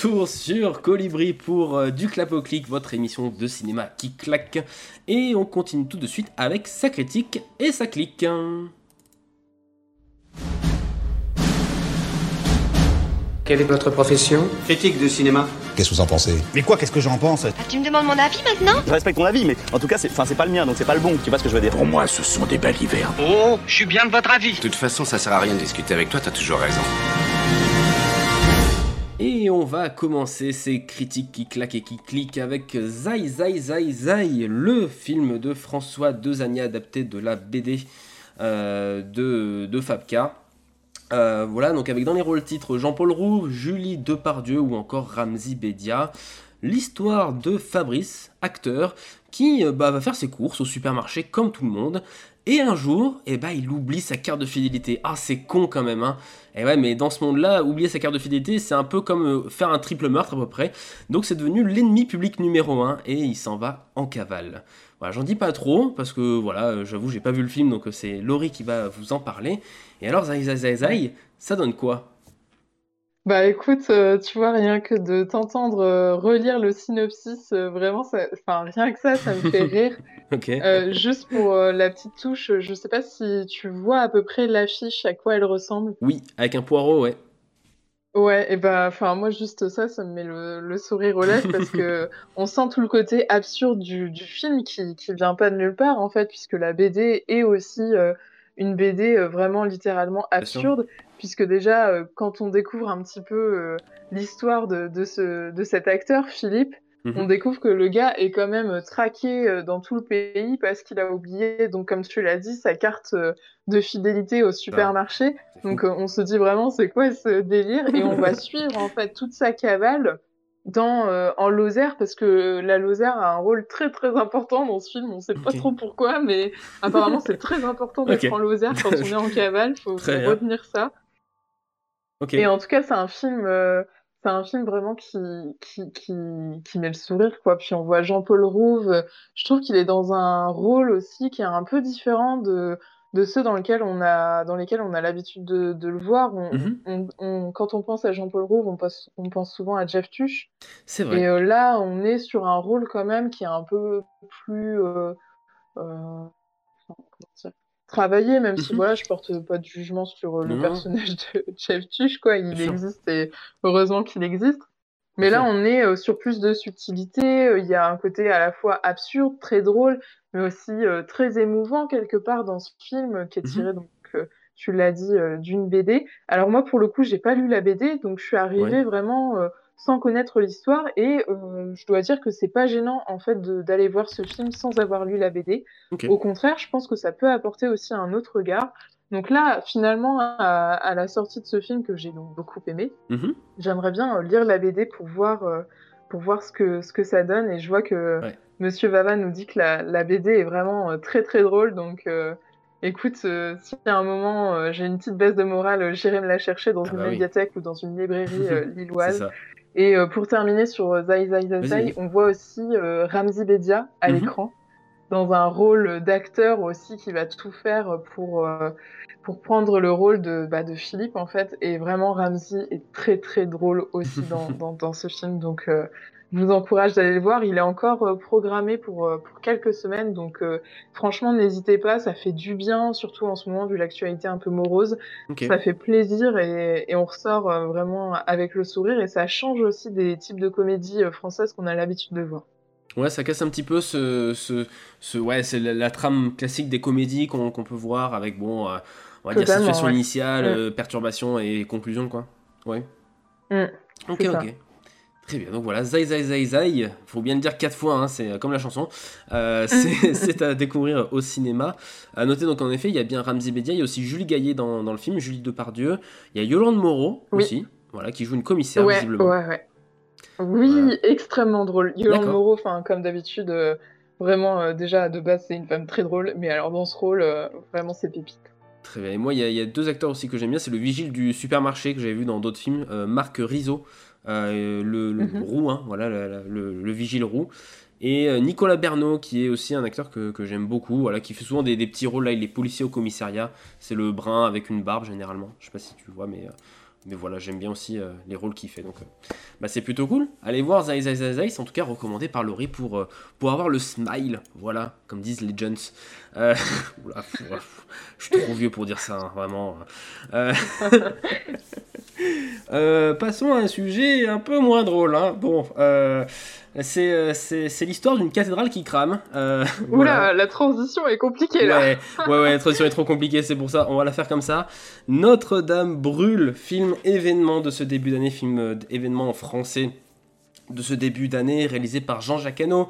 retour sur Colibri pour euh, Du Clap au Clic, votre émission de cinéma qui claque. Et on continue tout de suite avec sa critique et sa clique. Quelle est votre profession? Critique de cinéma. Qu'est-ce que vous en pensez? Mais quoi, qu'est-ce que j'en pense? Ah, tu me demandes mon avis maintenant? Je respecte ton avis, mais en tout cas, c'est, enfin, c'est pas le mien, donc c'est pas le bon. Tu vois ce que je veux dire Pour moi, ce sont des balivernes. Oh, je suis bien de votre avis. De toute façon, ça sert à rien de discuter avec toi, t'as toujours raison. Et on va commencer ces critiques qui claquent et qui cliquent avec Zai Zai Zai Zai, le film de François Dezania adapté de la BD euh, de, de Fabka. Euh, voilà, donc avec dans les rôles titres Jean-Paul Roux, Julie Depardieu ou encore Ramzi Bedia. L'histoire de Fabrice, acteur, qui euh, bah, va faire ses courses au supermarché comme tout le monde. Et un jour, eh ben, il oublie sa carte de fidélité. Ah, c'est con quand même, hein. Et ouais, mais dans ce monde-là, oublier sa carte de fidélité, c'est un peu comme euh, faire un triple meurtre à peu près. Donc c'est devenu l'ennemi public numéro 1 et il s'en va en cavale. Voilà, j'en dis pas trop parce que voilà, euh, j'avoue, j'ai pas vu le film donc euh, c'est Laurie qui va vous en parler. Et alors, Zai Zai Zai Zai, ça donne quoi? Bah écoute, euh, tu vois, rien que de t'entendre euh, relire le synopsis, euh, vraiment, ça... enfin, rien que ça, ça me fait rire. Ok. Euh, juste pour la petite touche, je sais pas si tu vois à peu près l'affiche, à quoi elle ressemble. Oui, avec un poireau, ouais. Ouais, et bah, enfin, moi, juste ça, ça me met le, le sourire aux lèvres parce que on sent tout le côté absurde du, du film qui, qui vient pas de nulle part, en fait, puisque la BD est aussi une BD vraiment littéralement absurde, puisque déjà, euh, quand on découvre un petit peu euh, l'histoire de, de, ce, de cet acteur, Philippe, Mhm. on découvre que le gars est quand même traqué euh, dans tout le pays parce qu'il a oublié, donc comme tu l'as dit, sa carte de fidélité au supermarché. Donc on se dit vraiment c'est quoi ce délire? Et on va suivre en fait toute sa cavale dans euh, en Lozère parce que la Lozère a un rôle très très important dans ce film. On sait pas trop pourquoi, mais apparemment c'est très important d'être en Lozère quand on est en cavale. Faut, faut retenir ça. Et en tout cas, c'est un film, euh, c'est un film vraiment qui, qui, qui, qui met le sourire, quoi. Puis on voit Jean-Paul Rouve. euh, Je trouve qu'il est dans un rôle aussi qui est un peu différent de, de ceux dans lesquels on a, dans lesquels on a l'habitude de, de le voir. On, Mhm. on, on- quand on pense à Jean-Paul Rouve, on pense, on pense souvent à Jeff Tuch. C'est vrai. Et euh, là, on est sur un rôle quand même qui est un peu plus euh, travaillé, même si Mhm. voilà, je porte pas de jugement sur euh, le Non. personnage de Jeff Tuch, quoi. Il Bien sûr. existe et heureusement qu'il existe. Mais Bien là, sûr. on est euh, sur plus de subtilité. euh, Il y a un côté à la fois absurde, très drôle, mais aussi euh, très émouvant quelque part dans ce film qui est Mhm. tiré donc euh, tu l'as dit d'une BD. Alors moi, pour le coup, j'ai pas lu la BD, donc je suis arrivée Ouais. vraiment sans connaître l'histoire et euh, je dois dire que c'est pas gênant en fait d'aller voir ce film sans avoir lu la BD. Au contraire, je pense que ça peut apporter aussi un autre regard. Donc là, finalement, à, à la sortie de ce film que j'ai donc beaucoup aimé, Mhm. j'aimerais bien euh, lire la BD pour voir, euh, pour voir ce que, ce que ça donne. Et je vois que Ouais. Monsieur Vava nous dit que la, la BD est vraiment très très drôle. Donc euh, écoute, euh, si à un moment euh, j'ai une petite baisse de morale, euh, j'irai me la chercher dans Ah une bah oui. médiathèque ou dans une librairie lilloise. Et euh, pour terminer sur euh, Zai Zai Zai on voit aussi euh, Ramzi Bedia à Mhm. l'écran, dans un rôle d'acteur aussi qui va tout faire pour, euh, pour prendre le rôle de, bah, de Philippe en fait. Et vraiment, Ramzi est très très drôle aussi dans, dans, dans ce film. Donc euh, je vous encourage d'aller le voir. Il est encore euh, programmé pour, euh, pour quelques semaines. Donc, euh, franchement, n'hésitez pas. Ça fait du bien, surtout en ce moment, vu l'actualité un peu morose. Ça fait plaisir et, et on ressort vraiment avec le sourire. Et ça change aussi des types de comédies françaises qu'on a l'habitude de voir. Ouais, ça casse un petit peu ce, ce, ce- ouais, c'est la, la trame classique des comédies qu'on qu'on peut voir avec bon, euh, on va dire situation ouais. initiale, Mm. perturbation et conclusion quoi. Ouais. Mm, Ok, ok. Très bien, donc voilà, Zai Zai Zai Zai, faut bien le dire quatre fois, hein, c'est comme la chanson. Euh, c'est à découvrir au cinéma. À noter donc en effet, il y a bien Ramzi Bedia, il y a aussi Julie Gaillet dans, dans le film, Julie Depardieu, il y a Yolande Moreau Oui. aussi, voilà, qui joue une commissaire Ouais, visiblement. ouais, ouais. Oui, extrêmement drôle. Yolande. Moreau, comme d'habitude, euh, vraiment, euh, déjà, de base, c'est une femme très drôle. Mais alors, dans ce rôle, euh, vraiment, c'est pépite. Très bien. Et moi, il y, y a deux acteurs aussi que j'aime bien. C'est le vigile du supermarché que j'avais vu dans d'autres films, euh, Marc Rizzo, euh, le, le Mhm. roux, hein, voilà, le, le- le vigile roux. Et euh, Nicolas Bernot, qui est aussi un acteur que, que j'aime beaucoup, voilà, qui fait souvent des, des petits rôles. Là, il est policier au commissariat. C'est le brun avec une barbe généralement. Je sais pas si tu vois, mais, euh, mais voilà, j'aime bien aussi euh, les rôles qu'il fait. Donc, euh, bah, c'est plutôt cool. Allez voir Zai Zai Zai Zai. En tout cas recommandé par Laurie pour, euh, pour avoir le smile. Voilà, comme disent les oula, je suis trop vieux pour dire ça, hein, vraiment. Passons à un sujet un peu moins drôle. hein. Bon, c'est euh, c'est- c'est l'histoire d'une cathédrale qui crame. Euh, Oula, voilà. la transition est compliquée, là. Ouais, ouais, ouais, la transition est trop compliquée, c'est pour ça, on va la faire comme ça. Notre-Dame brûle, film événement de ce début d'année, film euh, événement français de ce début d'année, réalisé par Jean-Jacques Hano.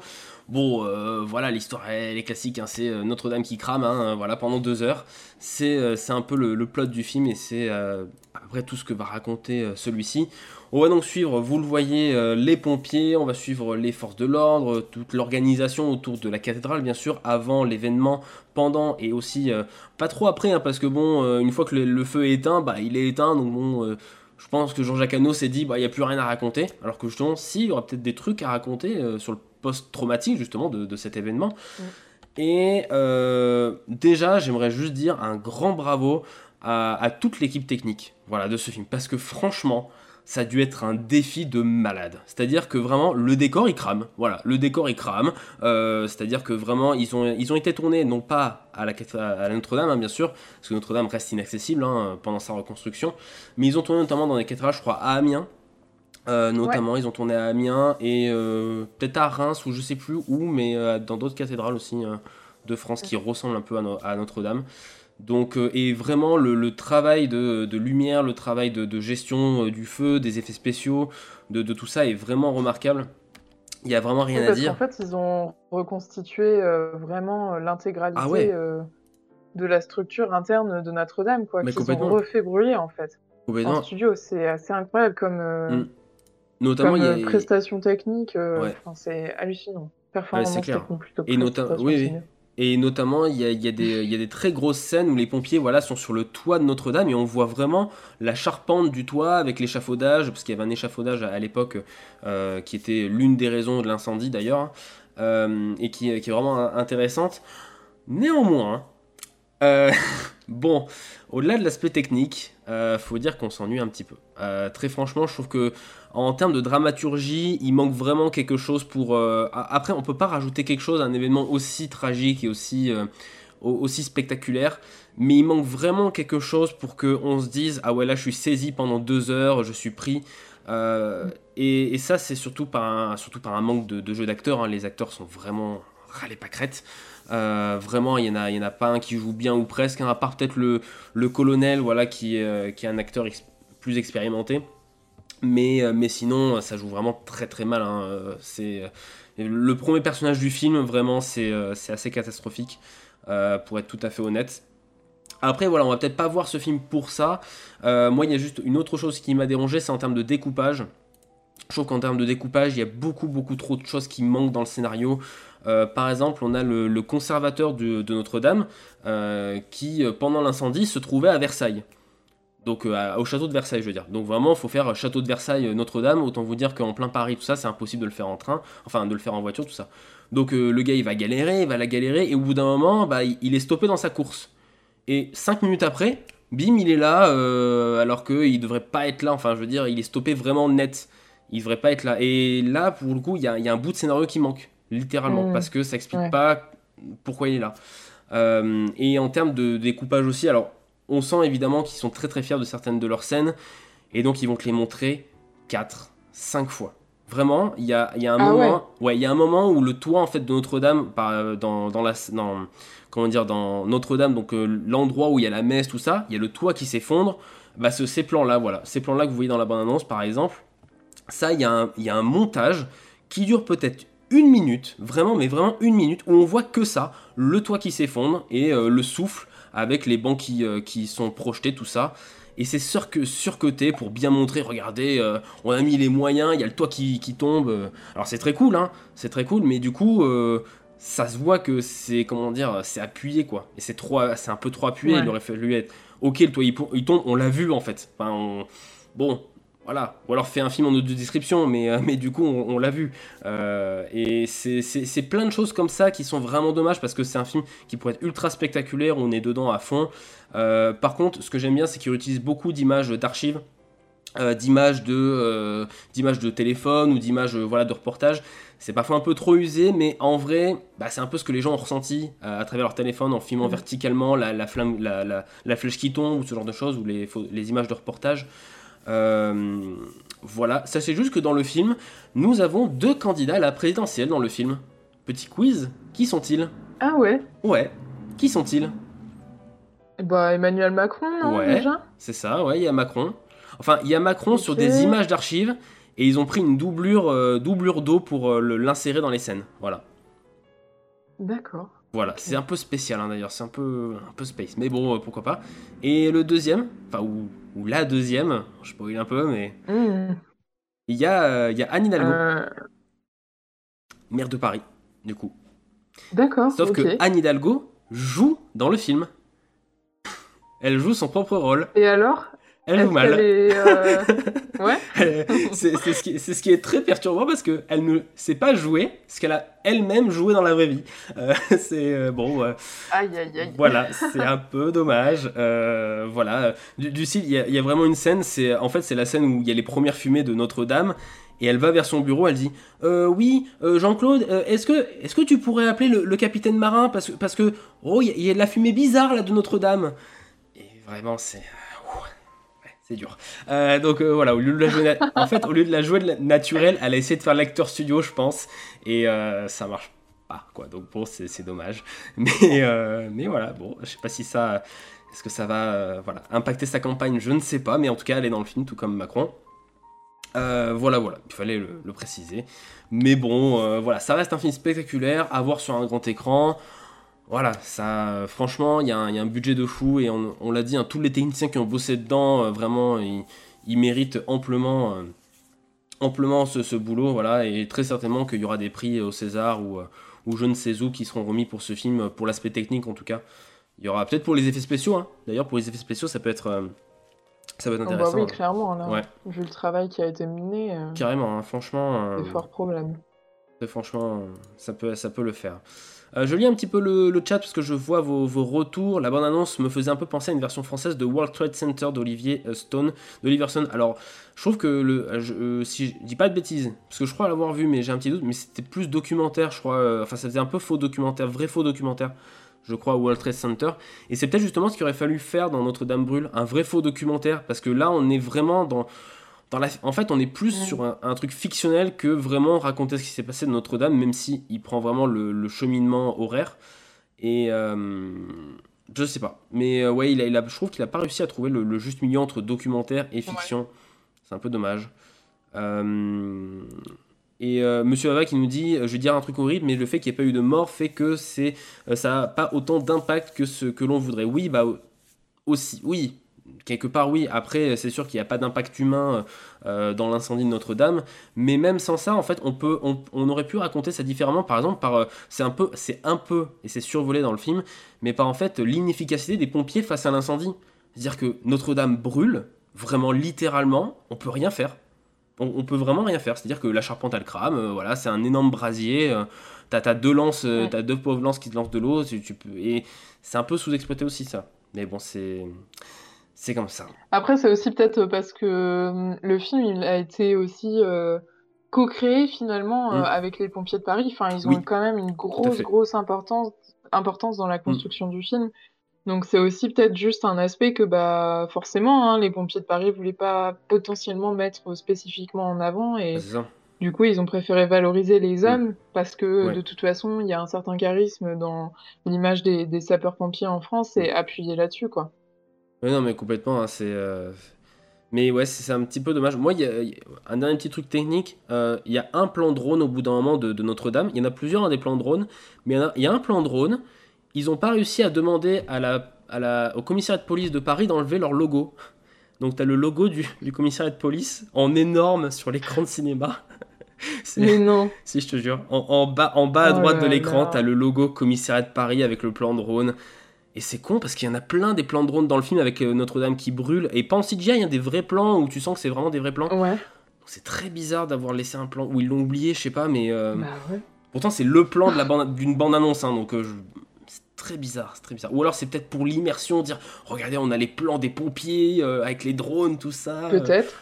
Bon, euh, voilà, l'histoire elle est classique, hein, c'est euh, Notre-Dame qui crame, hein, voilà, pendant deux heures. C'est euh, c'est un peu le, plot du film et c'est euh, à peu près tout ce que va raconter euh, celui-ci. On va donc suivre, vous le voyez, euh, les pompiers, on va suivre les forces de l'ordre, toute l'organisation autour de la cathédrale, bien sûr, avant l'événement, pendant et aussi euh, pas trop après, hein, parce que bon, euh, une fois que le, feu est éteint, bah il est éteint, donc bon, euh, je pense que Jean-Jacques Hano s'est dit, bah il n'y a plus rien à raconter, alors que justement, si, il y aura peut-être des trucs à raconter euh, sur le post-traumatique, justement, de, de cet événement. Et euh, déjà, j'aimerais juste dire un grand bravo à, à toute l'équipe technique voilà, de ce film. Parce que franchement, ça a dû être un défi de malade. C'est-à-dire que vraiment, le décor, il crame. Voilà, le décor, il crame. Euh, C'est-à-dire que vraiment, ils ont, ils ont été tournés, non pas à la, à la Notre-Dame, hein, bien sûr, parce que Notre-Dame reste inaccessible hein, pendant sa reconstruction, mais ils ont tourné notamment dans des cathédrales, je crois, à Amiens. Euh, notamment, ils ont tourné à Amiens et euh, peut-être à Reims ou je sais plus où, mais euh, dans d'autres cathédrales aussi de France qui ressemblent un peu à, no- à Notre-Dame. Donc, et vraiment, le, le travail de, de lumière, le travail de, de gestion du feu, des effets spéciaux, de, de tout ça est vraiment remarquable. Il n'y a vraiment rien Oui, à dire. qu'en fait, ils ont reconstitué vraiment l'intégralité Ah ouais. de la structure interne de Notre-Dame, quoi. Mais Qu'ils ont refait brûler, en fait. En studio, c'est assez incroyable comme, Mm. Notamment, comme il y a- prestation technique. Ouais. enfin, c'est hallucinant. Performance c'est clair. technique plutôt. Et, oui, oui. notamment, il y a, il y a des, il y a des très grosses scènes où les pompiers voilà, sont sur le toit de Notre-Dame et on voit vraiment la charpente du toit avec l'échafaudage, parce qu'il y avait un échafaudage à, à l'époque euh, qui était l'une des raisons de l'incendie d'ailleurs, hein, euh, et qui, qui est vraiment intéressante. Néanmoins, euh, bon, au-delà de l'aspect technique, euh, faut dire qu'on s'ennuie un petit peu. Euh, très franchement, je trouve que en termes de dramaturgie, il manque vraiment quelque chose pour. euh, Après, on peut pas rajouter quelque chose à un événement aussi tragique et aussi, au- aussi spectaculaire, mais il manque vraiment quelque chose pour que on se dise ah ouais là je suis saisi pendant deux heures, je suis pris. Et, ça c'est surtout par un, manque de, jeu d'acteurs. hein. Les acteurs sont vraiment râlés pas. Euh, vraiment, il y en a, en a pas un qui joue bien ou presque, hein, à part peut-être le, colonel, voilà, qui, est, euh, un acteur plus expérimenté. Mais, euh, sinon, ça joue vraiment très très mal. hein. C'est le premier personnage du film, vraiment, c'est assez catastrophique, pour être tout à fait honnête. Après, voilà, on va peut-être pas voir ce film pour ça. Moi, il y a juste une autre chose qui m'a dérangé, c'est en termes de découpage. Je trouve qu'en termes de découpage, il y a beaucoup, beaucoup trop de choses qui manquent dans le scénario. Euh, par exemple, on a le, conservateur de, Notre-Dame euh, qui, euh, pendant l'incendie, se trouvait à Versailles. Donc au château de Versailles, je veux dire. Donc vraiment, il faut faire château de Versailles, Notre-Dame. Autant vous dire qu'en plein Paris, tout ça, c'est impossible de le faire en train, enfin de le faire en voiture, tout ça. Donc le gars, il va galérer, il va la galérer, et au bout d'un moment, bah, il, est stoppé dans sa course. Et 5 minutes après, bim, il est là, alors qu'il devrait pas être là. Enfin, je veux dire, il est stoppé vraiment net. Il devrait pas être là. Et là, pour le coup, il y a un bout de scénario qui manque, littéralement, Mm. parce que ça explique Ouais. pas pourquoi il est là. Euh, et en termes de découpage aussi, alors on sent évidemment qu'ils sont très très fiers de certaines de leurs scènes, et donc ils vont te les montrer 4, 5 fois. Vraiment, il y a, y a un Ah moment, ouais, il y a un moment où le toit en fait de Notre-Dame, euh, dans, dans la, dans, comment dire, dans Notre-Dame, donc euh, l'endroit où il y a la messe, tout ça, il y a le toit qui s'effondre. Bah, ce- ces plans-là, voilà, ces plans-là que vous voyez dans la bande-annonce, par exemple, ça, il y, a un- il y a un montage qui dure peut-être une minute, vraiment, mais vraiment une minute, où on voit que ça, le toit qui s'effondre et euh, le souffle avec les bancs qui, euh, qui sont projetés, tout ça. Et c'est que surcoté pour bien montrer, regardez, euh, on a mis les moyens, il y a le toit qui, qui tombe. Alors c'est très cool, hein, c'est très cool, mais du coup, euh, ça se voit que c'est, comment dire, c'est appuyé, quoi. Et c'est trop, c'est un peu trop appuyé, Ouais. il aurait fallu être, ok, le toit il, il tombe, on l'a vu en fait. Enfin, on- bon, voilà. Ou alors fait un film en audio description, mais, euh, mais du coup, on, on l'a vu. Euh, et c'est- plein de choses comme ça qui sont vraiment dommages parce que c'est un film qui pourrait être ultra spectaculaire, on est dedans à fond. Euh, par contre, ce que j'aime bien, c'est qu'il utilise beaucoup d'images d'archives. euh, d'images de euh, d'images de téléphone ou d'images euh, voilà de reportage c'est parfois un peu trop usé mais en vrai bah, c'est un peu ce que les gens ont ressenti à travers leur téléphone en filmant Mhm. verticalement la, la flamme la, la- la flèche qui tombe ou ce genre de choses ou les images de reportage Euh, voilà sachez juste que dans le film nous avons deux candidats à la présidentielle dans le film petit quiz qui sont-ils? Ah ouais ouais qui sont-ils? Bah Emmanuel Macron, non Ouais. déjà? C'est ça, ouais, il y a Macron. Enfin, il y a Macron sur des images d'archives et ils ont pris une doublure, euh, doublure d'eau pour euh, l'insérer dans les scènes. Voilà. D'accord. Voilà, c'est un peu spécial hein, d'ailleurs, c'est un peu, un peu space, mais bon, euh, pourquoi pas. Et le deuxième, enfin, ou, ou la deuxième, je spoil un peu, mais Hmm. il y, a, euh, il y a Anne Hidalgo, Euh, maire de Paris, du coup. D'accord. Sauf que Anne Hidalgo joue dans le film. Elle joue son propre rôle, Et alors? Elle joue mal. euh, Ouais. C'est ce, qui- c'est ce qui est très perturbant parce que elle ne sait pas jouer ce qu'elle a elle-même joué dans la vraie vie. Euh, c'est euh, bon, euh, Aïe aïe aïe. voilà, c'est un peu dommage. Voilà, du, du style, il y, a- il y a vraiment une scène. C'est en fait c'est la scène où il y a les premières fumées de Notre-Dame. Et elle va vers son bureau, elle dit Oui, Jean-Claude, est-ce que, est que tu pourrais appeler le, le capitaine marin Parce parce que oh, il y, a- il y a de la fumée bizarre là de Notre-Dame? Et vraiment, c'est. C'est dur. Euh, donc euh, voilà, au lieu de la jouer, na- en fait, au lieu de la jouer de la- naturelle, elle a essayé de faire l'acteur studio, je pense, et euh, ça marche pas, quoi. Donc bon, c'est dommage. Mais, mais voilà, bon, je sais pas si ça, est-ce que ça va, voilà, impacter sa campagne, je ne sais pas, mais en tout cas, elle est dans le film, tout comme Macron. Euh, voilà, voilà, il fallait le, le préciser. Mais bon, euh, voilà, ça reste un film spectaculaire à voir sur un grand écran. Voilà, ça, franchement, il y, a un- il y a un budget de fou et on, on l'a dit, hein, tous les techniciens qui ont bossé dedans, euh, vraiment, ils, ils méritent amplement, euh, amplement ce, ce boulot, voilà, et très certainement qu'il y aura des prix au César ou, euh, ou je ne sais où qui seront remis pour ce film, pour l'aspect technique en tout cas. Il y aura peut-être pour les effets spéciaux, hein. d'ailleurs pour les effets spéciaux ça peut être, ça peut être Oh, bah intéressant. oui, hein. clairement, là. Ouais. Vu le travail qui a été mené, euh, Carrément, hein, franchement. c'est fort problème. franchement, ça peut, ça peut le faire. Euh, je lis un petit peu le, chat parce que je vois vos, retours. La bande-annonce me faisait un peu penser à une version française de World Trade Center d'Olivier euh, Stone, d'Oliver Stone. Alors, je trouve que, le, euh, je, si je dis pas de bêtises, parce que je crois l'avoir vu, mais j'ai un petit doute, mais c'était plus documentaire, je crois. enfin, ça faisait un peu faux documentaire, vrai faux documentaire, je crois, World Trade Center. Et c'est peut-être justement ce qu'il aurait fallu faire dans Notre-Dame Brûle, un vrai faux documentaire, parce que là, on est vraiment dans. Dans la, en fait, on est plus sur un, un truc fictionnel que vraiment raconter ce qui s'est passé de Notre-Dame, même si il prend vraiment le, le cheminement horaire. Et euh, je sais pas, mais euh, ouais, il a, il a- je trouve qu'il a pas réussi à trouver le, le juste milieu entre documentaire et fiction. C'est un peu dommage. Euh, et Monsieur Ava qui nous dit, je vais dire un truc horrible, mais le fait qu'il n'y ait pas eu de mort fait que c'est, ça n'a pas autant d'impact que ce que l'on voudrait. Oui, bah aussi, oui, quelque part oui. Après, c'est sûr qu'il n'y a pas d'impact humain euh, dans l'incendie de Notre-Dame, mais même sans ça, en fait, on peut, on, on aurait pu raconter ça différemment. Par exemple, par, euh, c'est un peu, c'est un peu, et c'est survolé dans le film, mais par en fait l'inefficacité des pompiers face à l'incendie. C'est-à-dire que Notre-Dame brûle, vraiment littéralement, on peut rien faire. On, on peut vraiment rien faire. C'est-à-dire que la charpente elle crame, euh, voilà, c'est un énorme brasier. euh, t'as, t'as deux lances, euh, Ouais. t'as deux pauvres lances qui te lancent de l'eau. Tu, tu peux, et c'est un peu sous-exploité aussi ça. Mais bon, c'est C'est comme ça. Après, c'est aussi peut-être parce que euh, le film il a été aussi euh, co-créé finalement euh, Mm. avec les pompiers de Paris. Enfin, ils ont Oui. quand même une grosse, grosse importance, importance dans la Mm. construction du film. Donc c'est aussi peut-être juste un aspect que bah forcément hein, les pompiers de Paris voulaient pas potentiellement mettre spécifiquement en avant et du coup ils ont préféré valoriser les hommes parce que Ouais. de toute façon il y a un certain charisme dans l'image des, des sapeurs-pompiers en France et appuyer là-dessus quoi. Ouais, non, mais complètement, hein, c'est... euh, Mais ouais, c'est un petit peu dommage. Moi, il y a, il y a un dernier petit truc technique. euh, Il y a un plan drone au bout d'un moment de, de Notre-Dame. Il y en a plusieurs, hein, des plans drone. Mais il y, a, il y a un plan drone. Ils n'ont pas réussi à demander à la, à la, au commissariat de police de Paris d'enlever leur logo. Donc, tu as le logo du, du commissariat de police en énorme sur l'écran de cinéma. Mais non. Si, je te jure. En, en bas, en bas à Oh droite de l'écran, là. t'as le logo commissariat de Paris avec le plan drone. Et c'est con parce qu'il y en a plein des plans de drone dans le film avec euh, Notre-Dame qui brûle. Et pas en CGI, il y a des vrais plans où tu sens que c'est vraiment des vrais plans. Ouais. C'est très bizarre d'avoir laissé un plan où ils l'ont oublié, je sais pas, mais. euh, Bah ouais. Pourtant, c'est le plan de la bande- d'une bande-annonce, hein, donc euh, je- c'est très bizarre, c'est très bizarre. Ou alors c'est peut-être pour l'immersion, dire regardez, on a les plans des pompiers euh, avec les drones, tout ça. Peut-être.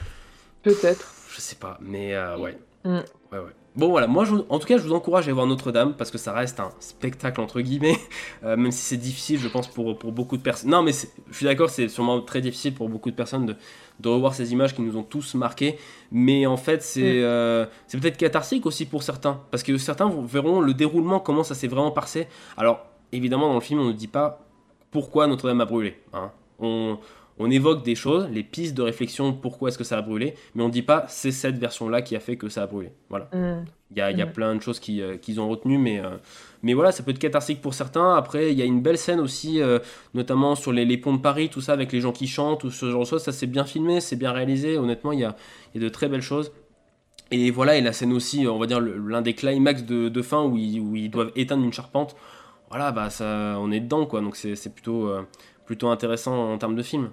Peut-être. je sais pas, mais euh, ouais. Mm. Ouais, ouais. Bon, voilà, moi, je en tout cas, je vous encourage à aller voir Notre-Dame parce que ça reste un spectacle, entre guillemets, euh, même si c'est difficile, je pense, pour, pour beaucoup de personnes. Non, mais je suis d'accord, c'est sûrement très difficile pour beaucoup de personnes de, de revoir ces images qui nous ont tous marqués. Mais en fait, c'est Mm. euh, c'est peut-être catharsique aussi pour certains parce que certains verront le déroulement, comment ça s'est vraiment passé. Alors, évidemment, dans le film, on ne dit pas pourquoi Notre-Dame a brûlé. hein. On, on évoque des choses, les pistes de réflexion, pourquoi est-ce que ça a brûlé, mais on ne dit pas c'est cette version-là qui a fait que ça a brûlé. Voilà. Mm. Il y a, y a Mm. plein de choses qui, euh, qu'ils ont retenues, mais, euh, mais voilà, ça peut être cathartique pour certains. Après, il y a une belle scène aussi, euh, notamment sur les, les ponts de Paris, tout ça, avec les gens qui chantent, ou ce genre de choses. Ça, c'est bien filmé, c'est bien réalisé. Honnêtement, il y a, y a de très belles choses. Et voilà, et la scène aussi, on va dire, l'un des climax de, de fin où ils, où ils doivent éteindre une charpente. Voilà, bah ça, on est dedans, quoi. Donc c'est c'est plutôt, euh, plutôt intéressant en termes de film.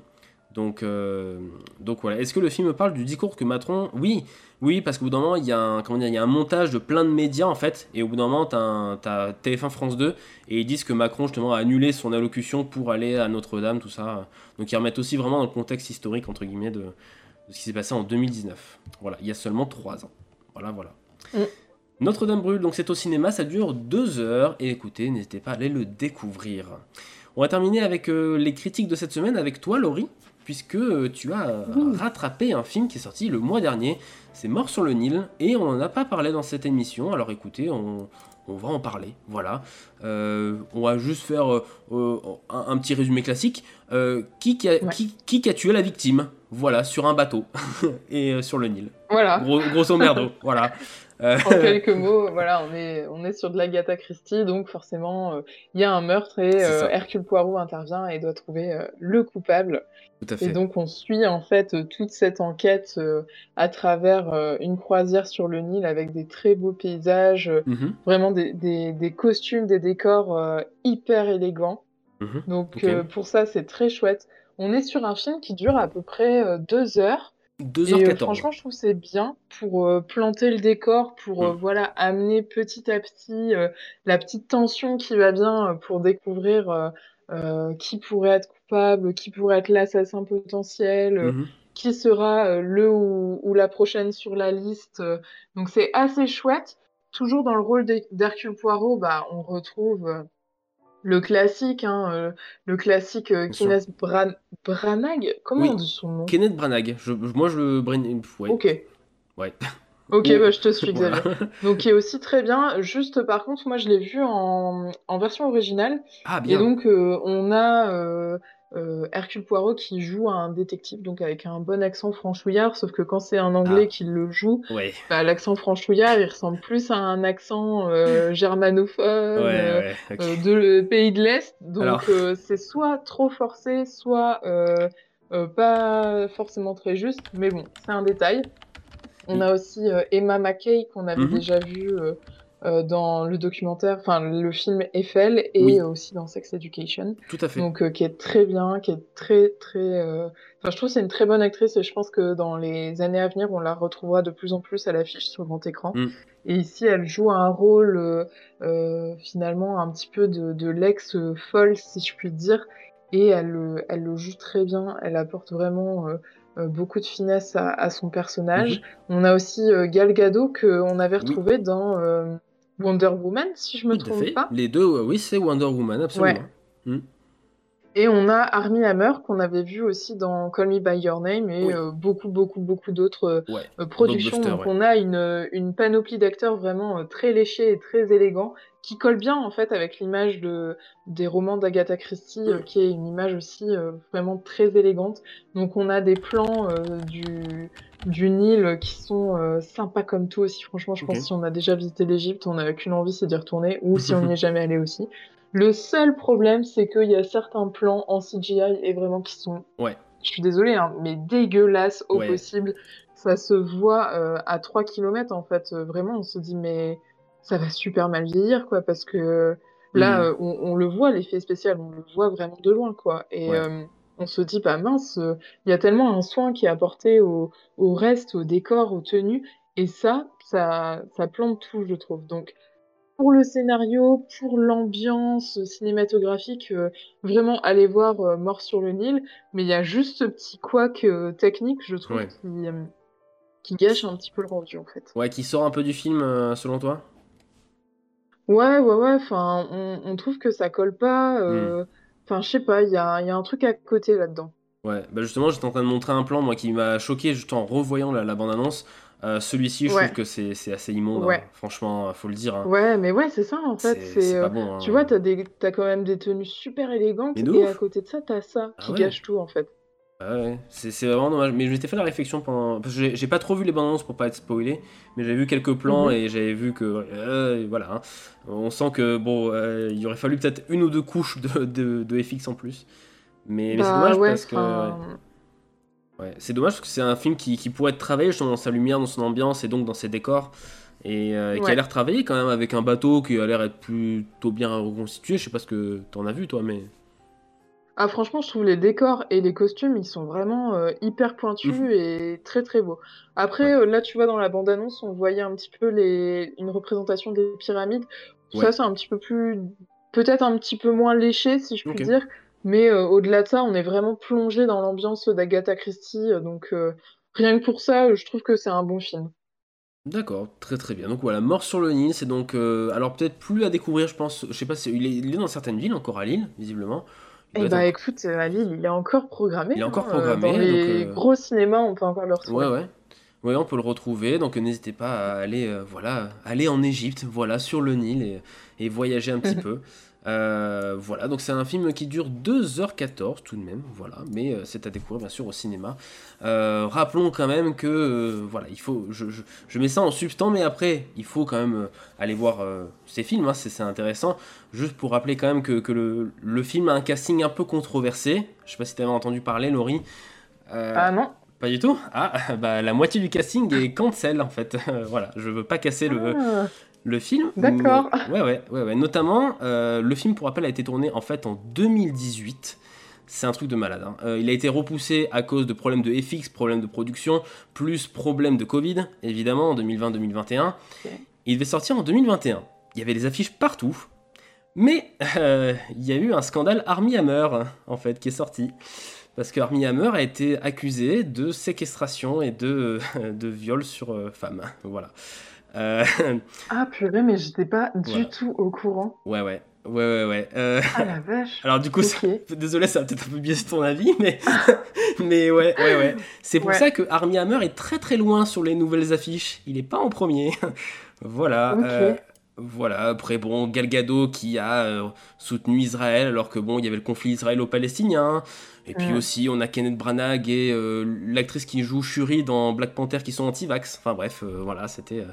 Donc, euh, donc voilà. Est-ce que le film parle du discours que Macron Oui, oui, parce qu'au bout d'un moment, il y, a un, comment dire, il y a un montage de plein de médias en fait, et au bout d'un moment, tu as, TF1 France 2, et ils disent que Macron justement a annulé son allocution pour aller à Notre-Dame, tout ça. Donc ils remettent aussi vraiment dans le contexte historique, entre guillemets, de, de ce qui s'est passé en 2019. Voilà, il y a seulement 3 ans. Voilà, voilà. Mm. Notre-Dame brûle, donc c'est au cinéma, ça dure 2 heures, et écoutez, n'hésitez pas à aller le découvrir. On va terminer avec euh, les critiques de cette semaine avec toi, Laurie, puisque euh, tu as euh, rattrapé un film qui est sorti le mois dernier. C'est Mort sur le Nil, et on n'en a pas parlé dans cette émission. Alors écoutez, on, on va en parler. Voilà. Euh, on va juste faire euh, euh, un, un petit résumé classique. Qui, qui, a, qui, qui qui a tué la victime? Voilà, sur un bateau et sur le Nil. Voilà. Gros- grosso merdo, voilà. Euh, En quelques mots, voilà, on est, on est sur de l'Agatha Christie, donc forcément, euh, il y a un meurtre et euh. Hercule Poirot intervient et doit trouver euh, le coupable. Tout à fait. Et donc, on suit en fait toute cette enquête à travers une croisière sur le Nil avec des très beaux paysages, Mhm. vraiment des, des, des costumes, des décors hyper élégants. Mhm. Donc, pour ça, c'est très chouette. On est sur un film qui dure à peu près deux heures. Et euh, 2h14. franchement, je trouve que c'est bien pour euh, planter le décor, pour euh, voilà amener petit à petit euh, la petite tension qui va bien euh, pour découvrir euh, euh, qui pourrait être coupable, qui pourrait être l'assassin potentiel, euh, Mhm. qui sera euh, le ou, ou la prochaine sur la liste. Donc c'est assez chouette. Toujours dans le rôle d'Her- d'Hercule Poirot, bah on retrouve euh, le classique, hein, euh, le classique euh. Kenneth Bran- Branagh. Comment Oui. on dit son nom? Kenneth Branagh. Je, moi, je le. Ouais. Ok. Ouais. Ok, bah, je te suis, Voilà. Xavier. Donc, qui est aussi très bien. Juste, par contre, moi, je l'ai vu en, en version originale. Ah, bien. Et donc, euh, on a euh, Hercule Poirot qui joue un détective, donc avec un bon accent franchouillard, sauf que quand c'est un anglais Ah. qui le joue, Ouais. bah, l'accent franchouillard, il ressemble plus à un accent euh, germanophone Ouais, euh, ouais, euh, de le pays de l'Est. Donc, Alors. euh, c'est soit trop forcé, soit euh, euh, pas forcément très juste. Mais bon, c'est un détail. On a aussi Emma Mackey qu'on avait Mhm. déjà vu euh, dans le documentaire, enfin le film Eiffel et Oui. euh, aussi dans Sex Education. Tout à fait. Donc euh, qui est très bien, qui est très très. euh, Enfin, je trouve c'est une très bonne actrice et je pense que dans les années à venir, on la retrouvera de plus en plus à l'affiche sur grand écran. Mm. Et ici, elle joue un rôle euh, euh, finalement un petit peu de, de l'ex folle, si je puis dire. et elle, le- elle le joue très bien. Elle apporte vraiment beaucoup de finesse à, à son personnage. On a aussi euh, Gal Gadot qu'on avait retrouvé dans euh, Wonder Woman, si je me trompe fait. pas. Les deux, oui, c'est Wonder Woman, absolument. Mm. Et on a Armie Hammer qu'on avait vu aussi dans Call Me By Your Name et Oui. euh, beaucoup, beaucoup, beaucoup d'autres euh, Ouais. euh, productions. Donc ouais. on a une, une panoplie d'acteurs vraiment euh, très léchés et très élégants qui colle bien en fait avec l'image de, des romans d'Agatha Christie qui est une image aussi vraiment très élégante. Donc on a des plans du, du Nil qui sont euh, sympas comme tout aussi. Franchement, je pense que si on a déjà visité l'Égypte, on n'a qu'une envie, c'est d'y retourner ou si on n'y est jamais allé aussi. Le seul problème, c'est qu'il y a certains plans en CGI et vraiment qui sont, Ouais. je suis désolée, hein, mais dégueulasses au Ouais. possible. Ça se voit euh, à 3 km en fait. Euh, Vraiment, on se dit, mais ça va super mal vieillir quoi, parce que là, euh, on, on le voit, l'effet spécial, on le voit vraiment de loin quoi. Et Ouais. euh, on se dit, bah mince, euh, il y a tellement un soin qui est apporté au, au reste, au décor, aux tenues, et ça, ça, ça plante tout, je trouve. Donc, pour le scénario, pour l'ambiance cinématographique, euh, vraiment allez voir euh, Mort sur le Nil, mais il y a juste ce petit couac euh, technique, je trouve, Ouais. qui, qui gâche un petit peu le rendu en fait. Ouais, qui sort un peu du film, selon toi? Ouais, ouais, ouais, enfin, on, on trouve que ça colle pas, Hmm. Enfin, je sais pas, il y a, il y a un truc à côté là-dedans. Ouais, bah justement, j'étais en train de montrer un plan, moi, qui m'a choqué juste en revoyant la, la bande-annonce. Euh, Celui-ci, je Ouais. trouve que c'est assez immonde, hein. Ouais. franchement, faut le dire. hein. Ouais, mais ouais, c'est ça en fait, C'est- euh, bon, hein. tu vois, t'as des, quand même des tenues super élégantes, et à côté de ça, t'as ça Ah qui ouais. gâche tout en fait. Ah ouais, c'est vraiment dommage. Mais je m'étais fait la réflexion pendant. Parce que j'ai- pas trop vu les bandes annonces pour pas être spoilé, mais j'avais vu quelques plans Mhm. et j'avais vu que. euh, voilà. hein. On sent que, bon, euh, il aurait fallu peut-être une ou deux couches de, de, de FX en plus. Mais, mais c'est Bah dommage ouais, parce que. Ouais, c'est dommage parce que c'est un film qui, qui pourrait être travaillé justement dans sa lumière, dans son ambiance et donc dans ses décors. Et euh, qui a l'air travaillé quand même avec un bateau qui a l'air être plutôt bien reconstitué. Je sais pas ce que t'en as vu toi, mais. Ah, franchement, je trouve les décors et les costumes, ils sont vraiment euh, hyper pointus Mhm. et très très beaux. Après, euh, là, tu vois, dans la bande-annonce, on voyait un petit peu les... une représentation des pyramides. Ouais. Ça, c'est un petit peu plus. Peut-être un petit peu moins léché, si je puis dire. Mais euh, au-delà de ça, on est vraiment plongé dans l'ambiance d'Agatha Christie. Donc, rien que pour ça, je trouve que c'est un bon film. D'accord, très très bien. Donc voilà, Mort sur le Nil, c'est donc. alors peut-être plus à découvrir, je pense. Je sais pas. Il est, il est dans certaines villes, encore à Lille, visiblement. Doit bah, écoute, euh, à Lille, il est encore programmé. Il est encore hein, euh, programmé, Dans les donc, euh, gros cinémas, on peut encore le retrouver. Ouais, ouais. Ouais, on peut le retrouver. Donc euh, n'hésitez pas à aller, euh, voilà, aller en Égypte, voilà, sur le Nil et, et voyager un petit peu. Euh, voilà, donc c'est un film qui dure 2h14 tout de même, voilà, mais euh, c'est à découvrir bien sûr au cinéma. Euh, rappelons quand même que, voilà, il faut, je, je- je mets ça en substance, mais après, il faut quand même aller voir ces films, hein, c'est intéressant. Juste pour rappeler quand même que, que le, le film a un casting un peu controversé. Je sais pas si tu avais entendu parler, Laurie. Ah non pas du tout? Ah, bah la moitié du casting est cancel en fait. voilà, je veux pas casser le, Ah. Le film. D'accord. Ouais, ouais, ouais, ouais. Notamment, euh, le film, pour rappel, a été tourné en fait en 2018. C'est un truc de malade. hein. Euh, il a été repoussé à cause de problèmes de FX, problèmes de production, plus problèmes de Covid, évidemment, en 2020-2021. Il devait sortir en 2021. Il y avait des affiches partout. Mais euh, il y a eu un scandale Armie Hammer, en fait, qui est sorti. Parce que Armie Hammer a été accusé de séquestration et de, de viol sur femmes. Voilà. Euh, Ah purée, mais j'étais pas du Voilà. tout au courant. ouais, ouais. Ouais, ouais, ouais. Euh, Ah la vache. Alors du coup, ça- désolé, ça va peut-être un peu biaisé ton avis, mais, mais ouais, ouais, ouais. C'est pour Ouais. ça que Armie Hammer est très très loin sur les nouvelles affiches. Il est pas en premier. voilà. Ok. euh, voilà. Après, bon, Gal Gadot qui a euh, soutenu Israël alors que bon, il y avait le conflit israélo-palestinien. Et puis Ouais. aussi, on a Kenneth Branagh et euh, l'actrice qui joue Shuri dans Black Panther qui sont anti-vax. Enfin bref, euh, voilà, c'était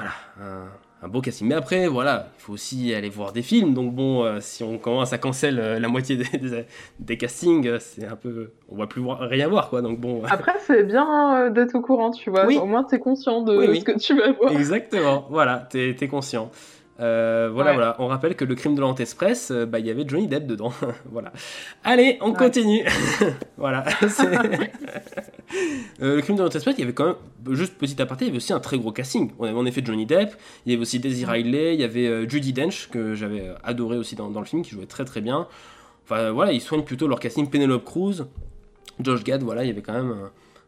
voilà un, un beau casting. Mais après, voilà, il faut aussi aller voir des films. Donc bon, euh, si on commence à cancel euh, la moitié des, des, des castings, euh, c'est un peu, on va plus voir, rien voir quoi. Donc bon. Après, c'est bien d'être au courant, tu vois. Oui. Au moins, t'es conscient de Oui, oui. ce que tu vas voir. Exactement, voilà, t'es es conscient. Euh, voilà, Ouais. voilà. On rappelle que le crime de l'Orient Express, euh, bah, il y avait Johnny Depp dedans. voilà. Allez, on Ouais. continue. voilà. Euh, le crime de l'Orient Express, il y avait quand même, juste petit aparté, il y avait aussi un très gros casting. On avait en effet Johnny Depp, il y avait aussi Daisy Riley, il y avait euh, Judy Dench, que j'avais adoré aussi dans, dans le film, qui jouait très très bien. Enfin voilà, ils soignent plutôt leur casting Penelope Cruz, Josh Gad, voilà, il y avait quand même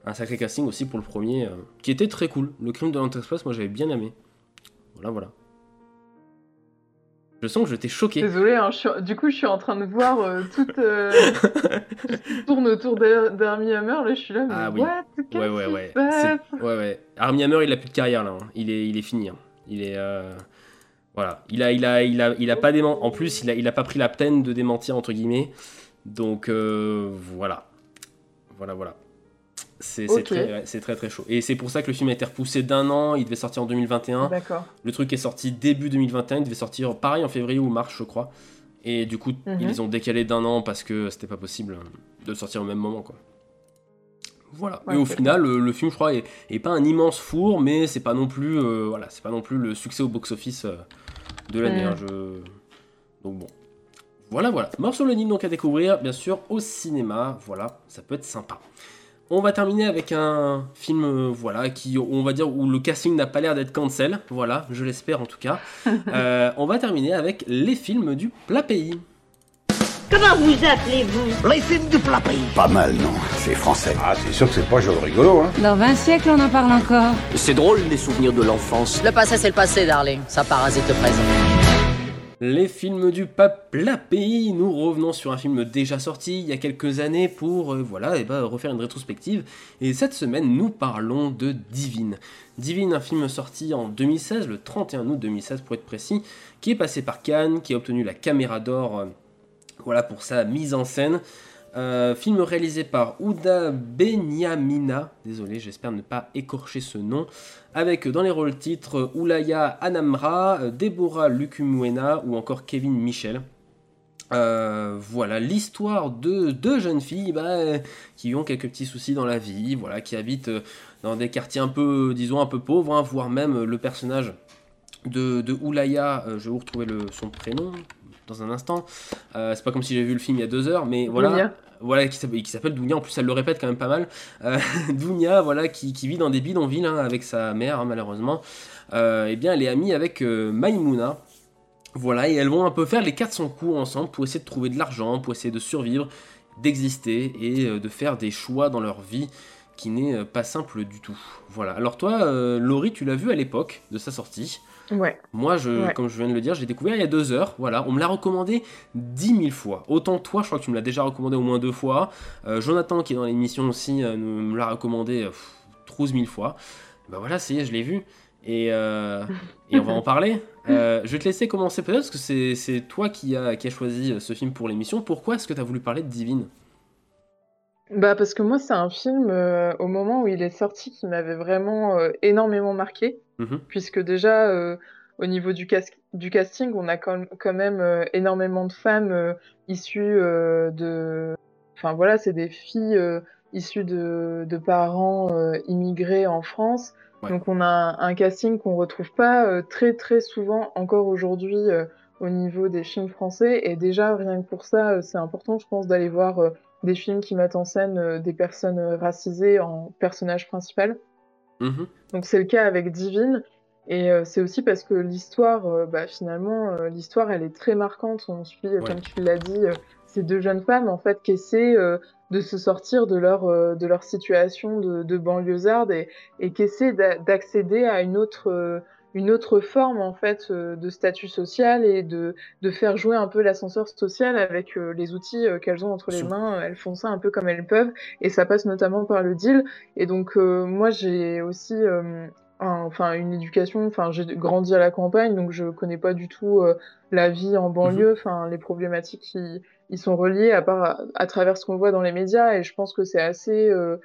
un, un sacré casting aussi pour le premier, qui était très cool. Le crime de l'Orient Express, moi j'avais bien aimé. Voilà, voilà. Je sens que je t'ai choqué. Désolé, hein, suis- du coup, je suis en train de voir euh, tout, euh, tout ce qui tourne autour d'Ar- d'Armie Hammer. Là, je suis là, mais Ah oui. what? Ouais, ouais, ouais. Ouais, ouais. Armie Hammer, il a plus de carrière là. hein. Il, est, il est fini. hein. Il est. euh, Voilà. Il a, il a, il a, il a pas dément... En plus, il a, il a pas pris la peine de démentir, entre guillemets. Donc, euh, voilà. Voilà, voilà. C'est très, ouais, très, très chaud. Et c'est pour ça que le film a été repoussé d'un an. Il devait sortir en 2021. D'accord. Le truc est sorti début 2021. Il devait sortir pareil en février ou mars, je crois. Et du coup, Mhm. ils les ont décalé d'un an parce que c'était pas possible de le sortir au même moment, quoi. Voilà. Ouais, et au final, le, le film, je crois, est, est pas un immense four, mais c'est pas non plus, euh, voilà, c'est pas non plus le succès au box-office euh, de l'année. Mm. hein, je... Donc bon. Voilà, voilà. Mort sur le Nil, donc à découvrir, bien sûr, au cinéma. Voilà, ça peut être sympa. On va terminer avec un film, euh, voilà, qui, on va dire, où le casting n'a pas l'air d'être cancel. Voilà, je l'espère en tout cas. Euh, on va terminer avec les films du plat pays. Comment vous appelez-vous? Les films du plat pays. Pas mal, non C'est français. Ah, c'est sûr que c'est pas joli rigolo, hein Dans 20 siècles, on en parle encore. C'est drôle les souvenirs de l'enfance. Le passé, c'est le passé, darling. Ça parasite le présent. Les films du plat pays, nous revenons sur un film déjà sorti il y a quelques années pour euh, voilà, ben, refaire une rétrospective. Et cette semaine, nous parlons de Divine. Divine, un film sorti en 2016, le 31 août 2016 pour être précis, qui est passé par Cannes, qui a obtenu la Caméra d'Or euh, voilà, pour sa mise en scène. Euh, film réalisé par Ouda Benyamina, désolé, j'espère ne pas écorcher ce nom, avec euh, dans les rôles titres Oulaya Anamra, euh, Deborah Lukumwena ou encore Kevin Michel. Voilà l'histoire de deux jeunes filles bah, qui ont quelques petits soucis dans la vie, voilà, qui habitent dans des quartiers un peu, disons, un peu pauvres, hein, voire même le personnage de, Oulaya, je vais vous retrouver le, son prénom dans un instant. Euh, c'est pas comme si j'avais vu le film il y a deux heures, mais voilà. Dounia. Voilà, qui s'appelle Dounia, en plus elle le répète quand même pas mal. Euh, Dounia, voilà, qui, qui vit dans des bidonvilles hein, avec sa mère, hein, malheureusement. Euh, eh bien, elle est amie avec euh, Maïmouna. Voilà, et elles vont un peu faire les quatre son coup ensemble pour essayer de trouver de l'argent, pour essayer de survivre, d'exister et de faire des choix dans leur vie qui n'est pas simple du tout. Voilà. Alors toi, euh, Laurie, tu l'as vu à l'époque de sa sortie. Ouais. Moi, je, Ouais. comme je viens de le dire, j'ai découvert il y a deux heures. Voilà, on me l'a recommandé 10 000 fois. Autant toi, je crois que tu me l'as déjà recommandé au moins deux fois. Euh, Jonathan, qui est dans l'émission aussi, euh, nous- me l'a recommandé euh, pff, 12 000 fois. Bah voilà, ça y est, je l'ai vu. Et, euh, et on va en parler. Euh, je vais te laisser commencer peut-être, parce que c'est toi qui as qui a choisi ce film pour l'émission. Pourquoi est-ce que tu as voulu parler de Divine? Bah parce que moi c'est un film euh, au moment où il est sorti qui m'avait vraiment énormément marqué Mhm. puisque déjà euh, au niveau du, cas- du casting on a quand même euh, énormément de femmes euh, issues de enfin voilà c'est des filles issues de, de parents immigrés en France Ouais. donc on a un, un casting qu'on retrouve pas très très souvent encore aujourd'hui au niveau des films français et déjà rien que pour ça c'est important je pense d'aller voir des films qui mettent en scène des personnes racisées en personnage principal. Mhm. Donc c'est le cas avec Divine. Et euh, c'est aussi parce que l'histoire, euh, bah, finalement, euh, l'histoire, elle est très marquante. On suit, Ouais. comme tu l'as dit, ces deux jeunes femmes, en fait, qui essaient de se sortir de leur, de leur situation de, de banlieusarde et, et qui essaient d'a- d'accéder à une autre, une autre forme, en fait, euh, de statut social et de, de faire jouer un peu l'ascenseur social avec euh, les outils euh, qu'elles ont entre les mains. Elles font ça un peu comme elles peuvent et ça passe notamment par le deal. Et donc, euh, moi, j'ai aussi euh, un- enfin, une éducation, enfin, j'ai grandi à la campagne, donc je connais pas du tout euh, la vie en banlieue, enfin, les problématiques qui y sont reliées à part à, à travers ce qu'on voit dans les médias. Et je pense que c'est assez. euh,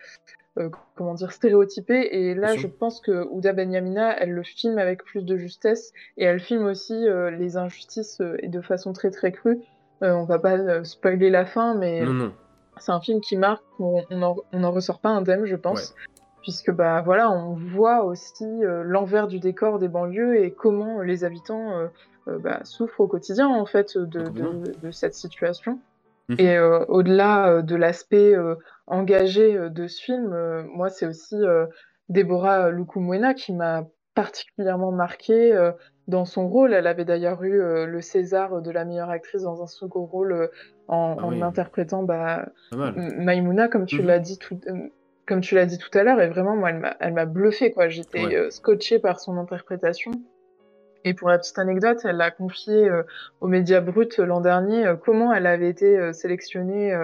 euh, comment dire, stéréotypé. Et là, je pense que Ouda Benyamina, elle le filme avec plus de justesse et elle filme aussi euh, les injustices euh, et de façon très très crue. On va pas spoiler la fin, mais c'est un film qui marque, on on en, on en ressort pas indemne, je pense. Puisque bah voilà, on voit aussi l'envers du décor des banlieues et comment les habitants bah, souffrent au quotidien en fait de, de, de cette situation. Mhm. Et au-delà de l'aspect euh, engagé euh, de ce film, euh, moi c'est aussi euh, Deborah Lukumwena qui m'a particulièrement marquée dans son rôle. Elle avait d'ailleurs eu euh, le César de la meilleure actrice dans un second rôle euh, en, Ah en oui. interprétant bah, Pas mal. M- Maïmouna, comme tu Mhm. l'as dit tout, euh, comme tu l'as dit tout à l'heure, et vraiment, moi, elle m'a, elle m'a bluffé, quoi. J'étais Ouais. scotchée par son interprétation. Et pour la petite anecdote, elle a confié aux Médias Bruts l'an dernier comment elle avait été sélectionnée,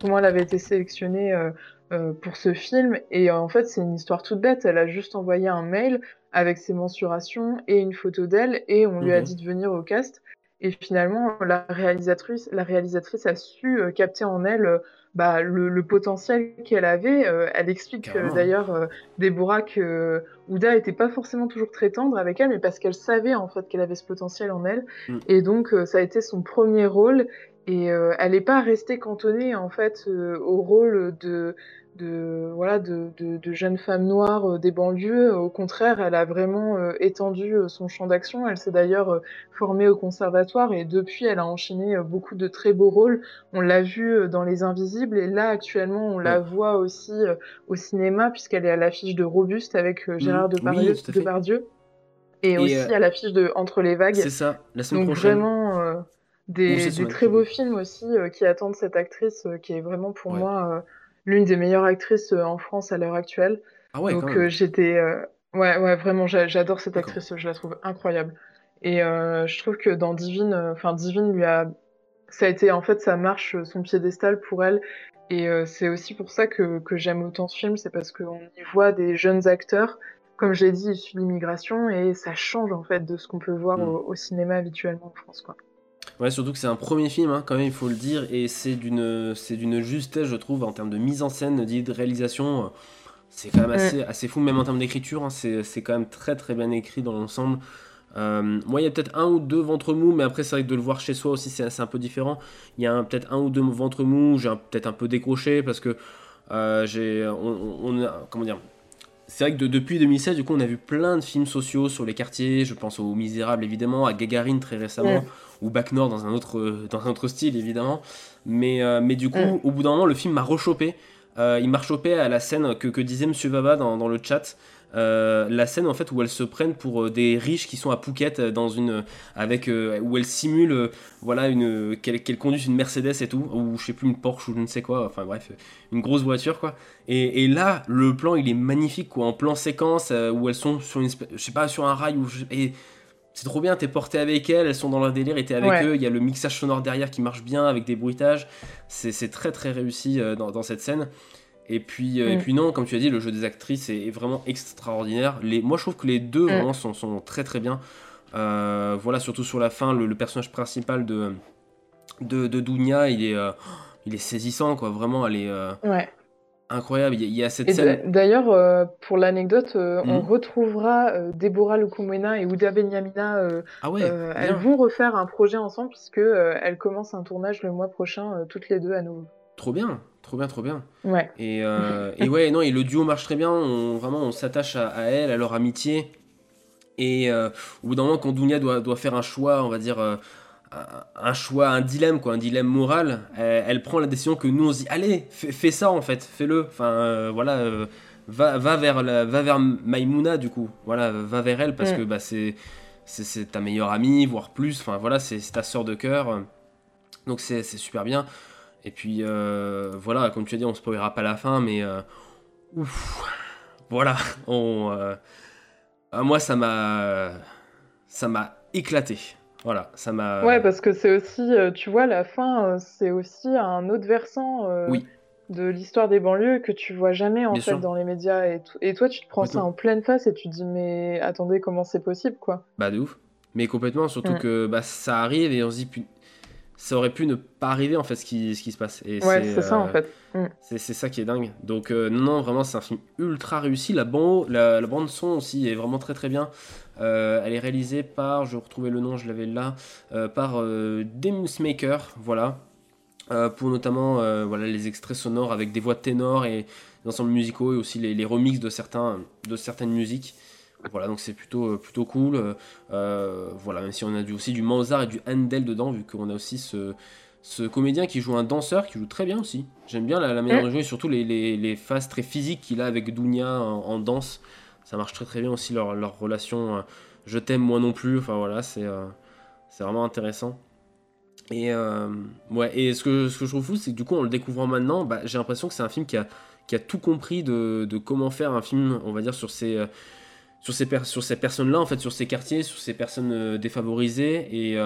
comment elle avait été sélectionnée euh, euh, pour ce film. Et euh, en fait, c'est une histoire toute bête. Elle a juste envoyé un mail avec ses mensurations et une photo d'elle, et on lui a Ok. dit de venir au cast. Et finalement, la réalisatrice, la réalisatrice a su euh, capter en elle euh, bah, le, le potentiel qu'elle avait. Euh, elle explique d'ailleurs, Déborah, que Ouda était pas forcément toujours très tendre avec elle, mais parce qu'elle savait en fait qu'elle avait ce potentiel en elle. Mm. Et donc, ça a été son premier rôle. Et euh, elle n'est pas restée cantonnée en fait euh, au rôle de, de voilà de, de, de jeune femme noire euh, des banlieues. Au contraire, elle a vraiment euh, étendu son champ d'action. Elle s'est d'ailleurs formée au conservatoire et depuis, elle a enchaîné beaucoup de très beaux rôles. On l'a vu dans Les Invisibles et là actuellement, on la voit aussi au cinéma puisqu'elle est à l'affiche de Robuste avec euh, Gérard. Depardieu, Oui. Depardieu. Et, Et, aussi à l'affiche de Entre les vagues. C'est ça, la semaine Donc prochaine. vraiment des, très beaux films aussi euh, qui attendent cette actrice euh, qui est vraiment pour Ouais. moi euh, l'une des meilleures actrices en France à l'heure actuelle. Ah ouais, Donc j'étais ouais ouais vraiment j'a- j'adore cette actrice, je la trouve incroyable. Et euh, je trouve que dans Divine, euh, enfin Divine lui a ça a été en fait ça marche son piédestal pour elle. Et euh, c'est aussi pour ça que, que j'aime autant ce film, c'est parce qu'on y voit des jeunes acteurs, comme je l'ai dit, issus de l'immigration, et ça change en fait de ce qu'on peut voir Mm. au, au cinéma habituellement en France. Quoi. Ouais, surtout que c'est un premier film, hein, quand même, il faut le dire, et c'est d'une, c'est d'une justesse, je trouve, en termes de mise en scène, d'idée de réalisation. C'est quand même assez, assez fou, même en termes d'écriture. hein, c'est, c'est quand même très très bien écrit dans l'ensemble. Euh, moi, il y a peut-être un ou deux ventres mous, mais après, c'est vrai que de le voir chez soi aussi, c'est, c'est un peu différent. Il y a peut-être un ou deux ventres mous, j'ai un- peut-être un peu décroché parce que euh, j'ai, on, on- on a- comment dire, c'est vrai que de- depuis 2016, du coup, on a vu plein de films sociaux sur les quartiers. Je pense aux Misérables, évidemment, à Gagarine très récemment, Mm. ou Bac Nord dans un autre, euh, dans un autre style, évidemment. Mais, euh, mais du coup, au bout d'un moment, le film m'a rechopé. Euh, il m'a rechopé à la scène que, que disait Monsieur Vava dans, dans le chat. Euh, la scène en fait où elles se prennent pour euh, des riches qui sont à Phuket euh, dans une avec euh, où elles simulent euh, voilà une qu'elles qu'elles conduisent une Mercedes et tout ou je sais plus une Porsche ou je ne sais quoi enfin bref une grosse voiture quoi et, et là le plan il est magnifique quoi en plan séquence où elles sont sur une je sais pas sur un rail où je- et c'est trop bien, t'es porté avec elles, elles sont dans leur délire et t'es avec Ouais. eux, il y a le mixage sonore derrière qui marche bien avec des bruitages, c'est c'est très très réussi dans, dans cette scène. Et puis, euh, et Mm. puis non, comme tu as dit, le jeu des actrices est, vraiment extraordinaire. Les, moi je trouve que les deux Mm. vraiment sont, sont très très bien. Euh, voilà, surtout sur la fin, le, le personnage principal de, de, de Dounia, il est, euh, il est saisissant quoi, vraiment, elle est euh, Ouais. incroyable. Il y, a- il y a cette Et scène. d'a- d'ailleurs, pour l'anecdote, on Mhm. retrouvera Deborah Lukumena et Ouda Benyamina. Ah ouais, elles vont refaire un projet ensemble puisque elles commencent un tournage le mois prochain, toutes les deux à nouveau. Trop bien, trop bien, trop bien. Ouais. Et, euh, et ouais, non, et le duo marche très bien. On, vraiment, on s'attache à, à elle, à leur amitié. Et euh, au bout d'un moment, quand Dounia doit, doit faire un choix, on va dire euh, un, choix, un dilemme, quoi, un dilemme moral, elle, elle prend la décision que nous on se dit, allez, fais, fais ça en fait, fais-le. Enfin, voilà, va, va vers la, va vers Maïmouna du coup. Voilà, va vers elle parce Mm. que bah c'est c'est ta meilleure amie, voire plus. Enfin voilà, c'est ta sœur de cœur. Donc c'est super bien. Et puis euh, voilà, comme tu as dit, on spoilera pas la fin, mais euh, ouf, voilà, on, euh, moi ça m'a, ça m'a éclaté. Voilà, ça m'a. Ouais, parce que c'est aussi, tu vois, la fin, c'est aussi un autre versant euh, Oui. de l'histoire des banlieues que tu vois jamais en Bien fait sûr. dans les médias. Et, toi, tu te prends ça en pleine face et tu te dis, mais attendez, comment c'est possible, quoi? Bah de ouf. Mais complètement, surtout Mm. que bah, ça arrive et on se dit, ça aurait pu ne pas arriver en fait ce qui, ce qui se passe. Et Ouais, c'est ça, en fait. Mm. C'est ça qui est dingue. Donc euh, non, vraiment c'est un film ultra réussi. La, ban- la, la bande son aussi est vraiment très très bien. Euh, elle est réalisée par, je retrouvais le nom, je l'avais là, euh, par euh, Demus Maker, voilà. Euh, pour notamment euh, voilà, les extraits sonores avec des voix de ténor et des ensembles musicaux et aussi les, les remixes de, certains, de certaines musiques. Voilà, donc c'est plutôt, euh, plutôt cool. Euh, voilà, même si on a du, aussi du Mozart et du Handel dedans, vu qu'on a aussi ce, ce comédien qui joue un danseur, qui joue très bien aussi. J'aime bien la, manière de jouer, surtout les, les, les phases très physiques qu'il a avec Dounia en, danse. Ça marche très très bien aussi leur, leur relation. euh, je t'aime, moi non plus. Enfin voilà, c'est c'est vraiment intéressant. Et, ouais, et ce, que, ce que je trouve fou, c'est que du coup, en le découvrant maintenant, bah, j'ai l'impression que c'est un film qui a, qui a tout compris de, de, comment faire un film, on va dire, sur ces, sur ces, sur ces personnes-là, en fait, sur ces quartiers, sur ces personnes défavorisées. Et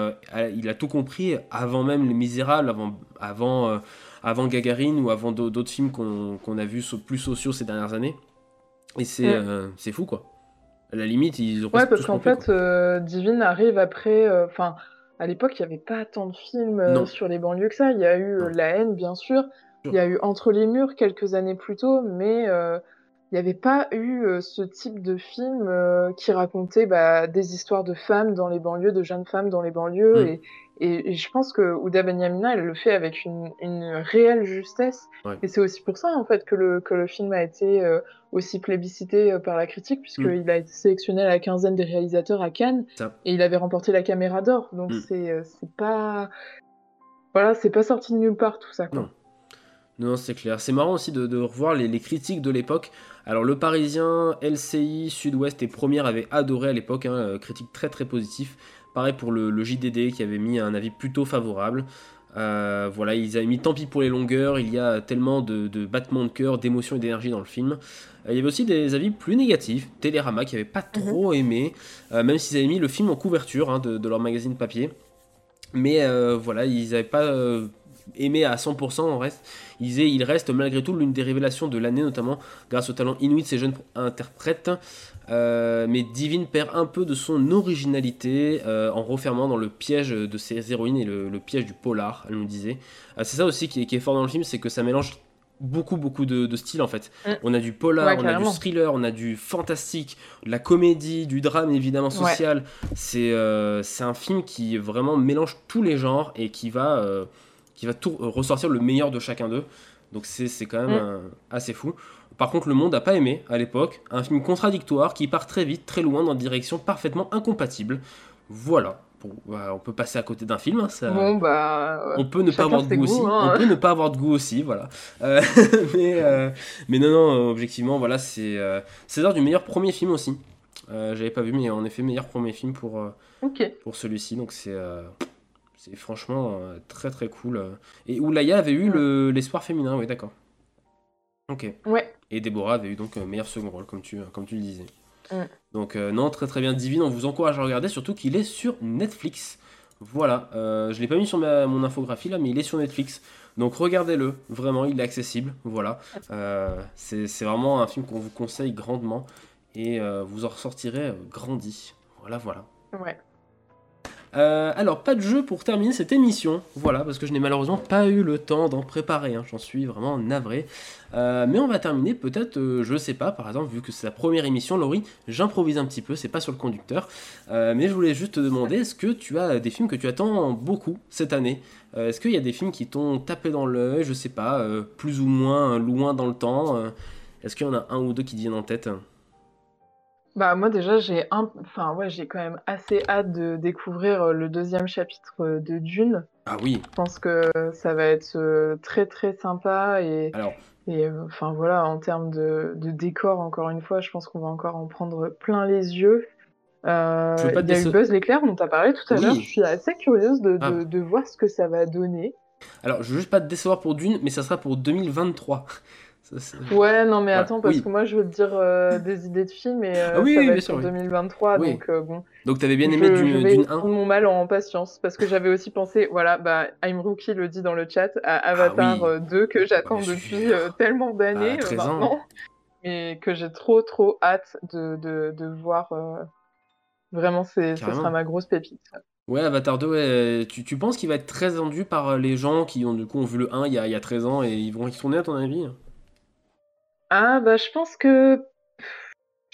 il a tout compris avant même Les Misérables, avant, avant, avant Gagarine ou avant d'autres films qu'on a vus plus sociaux ces dernières années. Et c'est c'est fou, quoi. À la limite, ils ont Ouais, parce qu'en fait, Divine arrive après. Enfin à l'époque, il n'y avait pas tant de films euh, sur les banlieues que ça. Il y a eu euh, La haine, bien sûr. Il y a eu Entre les murs quelques années plus tôt, mais euh, il n'y avait pas eu ce type de film qui racontait bah, des histoires de femmes dans les banlieues, de jeunes femmes dans les banlieues. Mm. Et, et, je pense que Ouda Benyamina, elle le fait avec une, une réelle justesse. Et c'est aussi pour ça, en fait, que le, que le film a été euh, aussi plébiscité euh, par la critique, puisqu'il mm. a été sélectionné à la quinzaine des réalisateurs à Cannes. Et il avait remporté la caméra d'or. Donc mm. c'est euh, c'est pas. Voilà, c'est pas sorti de nulle part tout ça. Quoi. Non. Non, c'est clair. C'est marrant aussi de, de revoir les, les, critiques de l'époque. Alors, Le Parisien, LCI, Sud-Ouest et Première avaient adoré à l'époque, hein, critique très très positif. Pareil pour le, JDD qui avait mis un avis plutôt favorable. Euh, voilà, ils avaient mis tant pis pour les longueurs, il y a tellement de, battements de cœur, d'émotions et d'énergie dans le film. Euh, il y avait aussi des avis plus négatifs, Télérama qui n'avait pas mhm. trop aimé, euh, même s'ils avaient mis le film en couverture hein, de, leur magazine papier. Mais voilà, ils n'avaient pas aimé à 100% en reste. Il reste malgré tout l'une des révélations de l'année, notamment grâce au talent inuit de ces jeunes interprètes. Euh, mais Divine perd un peu de son originalité euh, en refermant dans le piège de ses héroïnes et le, piège du polar, elle nous disait. Euh, c'est ça aussi qui est, fort dans le film, c'est que ça mélange beaucoup beaucoup de, styles en fait. Mm. On a du polar, on a du thriller, on a du fantastique, de la comédie, du drame évidemment social. C'est c'est un film qui vraiment mélange tous les genres et qui va, qui va tout ressortir le meilleur de chacun d'eux. Donc c'est quand même mm. assez fou. Par contre, le monde n'a pas aimé à l'époque un film contradictoire qui part très vite, très loin dans des directions parfaitement incompatibles. Voilà. Bah, on peut passer à côté d'un film. Hein, ça... Bon, bah, on peut ne pas avoir de goût, aussi. Hein. On peut ne pas avoir de goût aussi, voilà. Euh, mais, euh, mais non, non, objectivement, voilà, c'est euh, César du meilleur premier film aussi. J'avais pas vu, mais en effet, meilleur premier film pour, pour celui-ci. Donc c'est c'est franchement très très cool. Et où Laïa avait eu l'espoir féminin, oui, d'accord. Ok. Ouais. Et Déborah avait eu donc un meilleur second rôle, comme tu, comme tu le disais. Donc, euh, non, très très bien. Divine, on vous encourage à regarder, surtout qu'il est sur Netflix. Voilà, euh, je l'ai pas mis sur mon infographie là, mais il est sur Netflix. Donc regardez-le, vraiment, il est accessible. Voilà, euh, c'est vraiment un film qu'on vous conseille grandement et vous en ressortirez grandi. Voilà, voilà. Ouais. Euh, alors, pas de jeu pour terminer cette émission, voilà, parce que je n'ai malheureusement pas eu le temps d'en préparer, hein. j'en suis vraiment navré. Euh, mais on va terminer peut-être, euh, je sais pas, par exemple, vu que c'est la première émission, Laurie, j'improvise un petit peu, c'est pas sur le conducteur, mais je voulais juste te demander, est-ce que tu as des films que tu attends beaucoup cette année? Est-ce qu'il y a des films qui t'ont tapé dans l'œil, je sais pas, plus ou moins loin dans le temps? Est-ce qu'il y en a un ou deux qui viennent en tête? Bah moi déjà j'ai un, enfin ouais j'ai quand même assez hâte de découvrir euh, le deuxième chapitre euh, de Dune. Ah oui. Je pense que ça va être euh, très très sympa et Alors. et enfin voilà en termes de, de décor encore une fois je pense qu'on va encore en prendre plein les yeux. Euh, il y a eu Buzz l'éclair dont tu as parlé tout à l'heure. Je suis assez curieuse de, ah. de, voir ce que ça va donner. Alors je veux juste pas te décevoir pour Dune mais ça sera pour 2023. Ouais, non, mais attends, parce que moi je veux te dire euh, des idées de films et euh, ah oui, ça va être sûr, 2023, donc euh, bon. Donc t'avais bien aimé Dune, je vais Dune 1 prendre mon mal en patience, parce que j'avais aussi pensé, voilà, bah, I'm Rookie le dit dans le chat, à ah Avatar 2 que j'attends depuis tellement d'années bah, maintenant, mais que j'ai trop trop hâte de, de, de voir. Vraiment, ce sera ma grosse pépite. Ouais, Avatar 2, ouais. Tu, tu penses qu'il va être très vendu par les gens qui ont du coup ont vu le 1 il y a, il y a 13 ans et ils vont y tourner à ton avis? Ah bah je pense que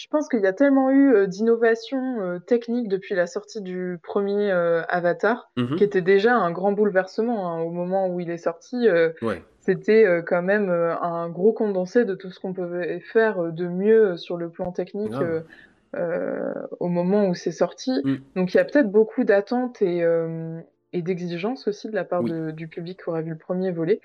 je pense qu'il y a tellement eu euh, d'innovations euh, techniques depuis la sortie du premier euh, Avatar, mmh qui était déjà un grand bouleversement hein, au moment où il est sorti. C'était quand même un gros condensé de tout ce qu'on pouvait faire de mieux sur le plan technique au moment où c'est sorti. Mmh. Donc il y a peut-être beaucoup d'attentes et, et d'exigences aussi de la part du public qui aura vu le premier volet.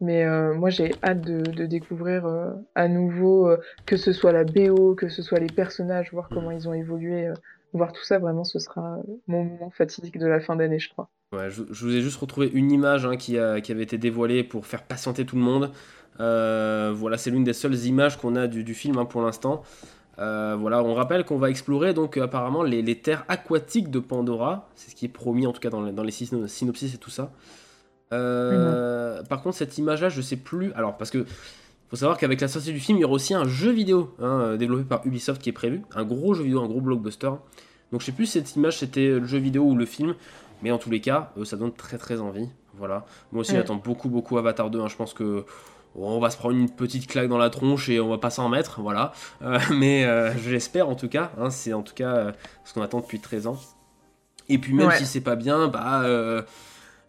Mais moi, j'ai hâte de, découvrir à nouveau que ce soit la BO, que ce soit les personnages, voir comment ils ont évolué, voir tout ça. Vraiment, ce sera mon moment fatidique de la fin d'année, je crois. Ouais, je, vous ai juste retrouvé une image hein, qui, a, qui, avait été dévoilée pour faire patienter tout le monde. voilà, c'est l'une des seules images qu'on a du, film hein, pour l'instant. Euh, voilà, on rappelle qu'on va explorer donc apparemment les, terres aquatiques de Pandora. C'est ce qui est promis en tout cas dans dans les synopsis et tout ça. Euh, par contre, cette image-là, je sais plus. Alors, parce que faut savoir qu'avec la sortie du film, il y aura aussi un jeu vidéo hein, développé par Ubisoft qui est prévu. Un gros jeu vidéo, un gros blockbuster. Donc, je sais plus si cette image c'était le jeu vidéo ou le film. Mais en tous les cas, euh, ça donne très très envie. Voilà. Moi aussi, j'attends beaucoup beaucoup Avatar 2. Hein. Je pense que on va se prendre une petite claque dans la tronche et on va pas s'en mettre, voilà. Euh, mais euh, je l'espère en tout cas, hein, c'est en tout cas euh, ce qu'on attend depuis 13 ans. Et puis même si c'est pas bien, bah,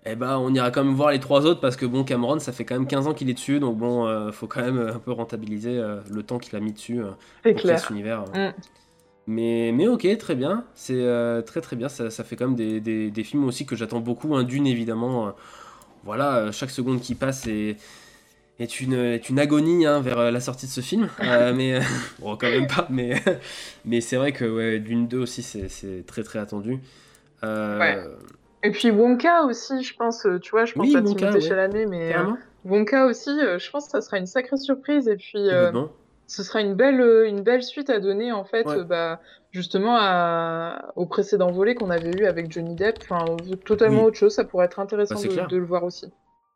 eh bah on ira quand même voir les trois autres parce que bon Cameron ça fait quand même 15 ans qu'il est dessus, donc bon faut quand même un peu rentabiliser le temps qu'il a mis dessus pour créer cet univers. Mm. Mais, mais ok, très bien, c'est très très bien, ça, fait quand même des, des, films aussi que j'attends beaucoup, hein, d'une évidemment. voilà, chaque seconde qui passe et est une, est une agonie hein, vers euh, la sortie de ce film. Euh, mais euh, bon, quand même pas. Mais, mais c'est vrai que ouais, d'une deux aussi, c'est très très attendu. Ouais. Et puis Wonka aussi, je pense. Tu vois, je pense oui, à Wonka, Timothée Chalamet, mais Wonka aussi, je pense que ça sera une sacrée surprise. Et puis. Ce sera une belle, une belle suite à donner en fait, bah, justement à, au précédent volet qu'on avait eu avec Johnny Depp. Enfin, totalement autre chose. Ça pourrait être intéressant bah, de, le voir aussi.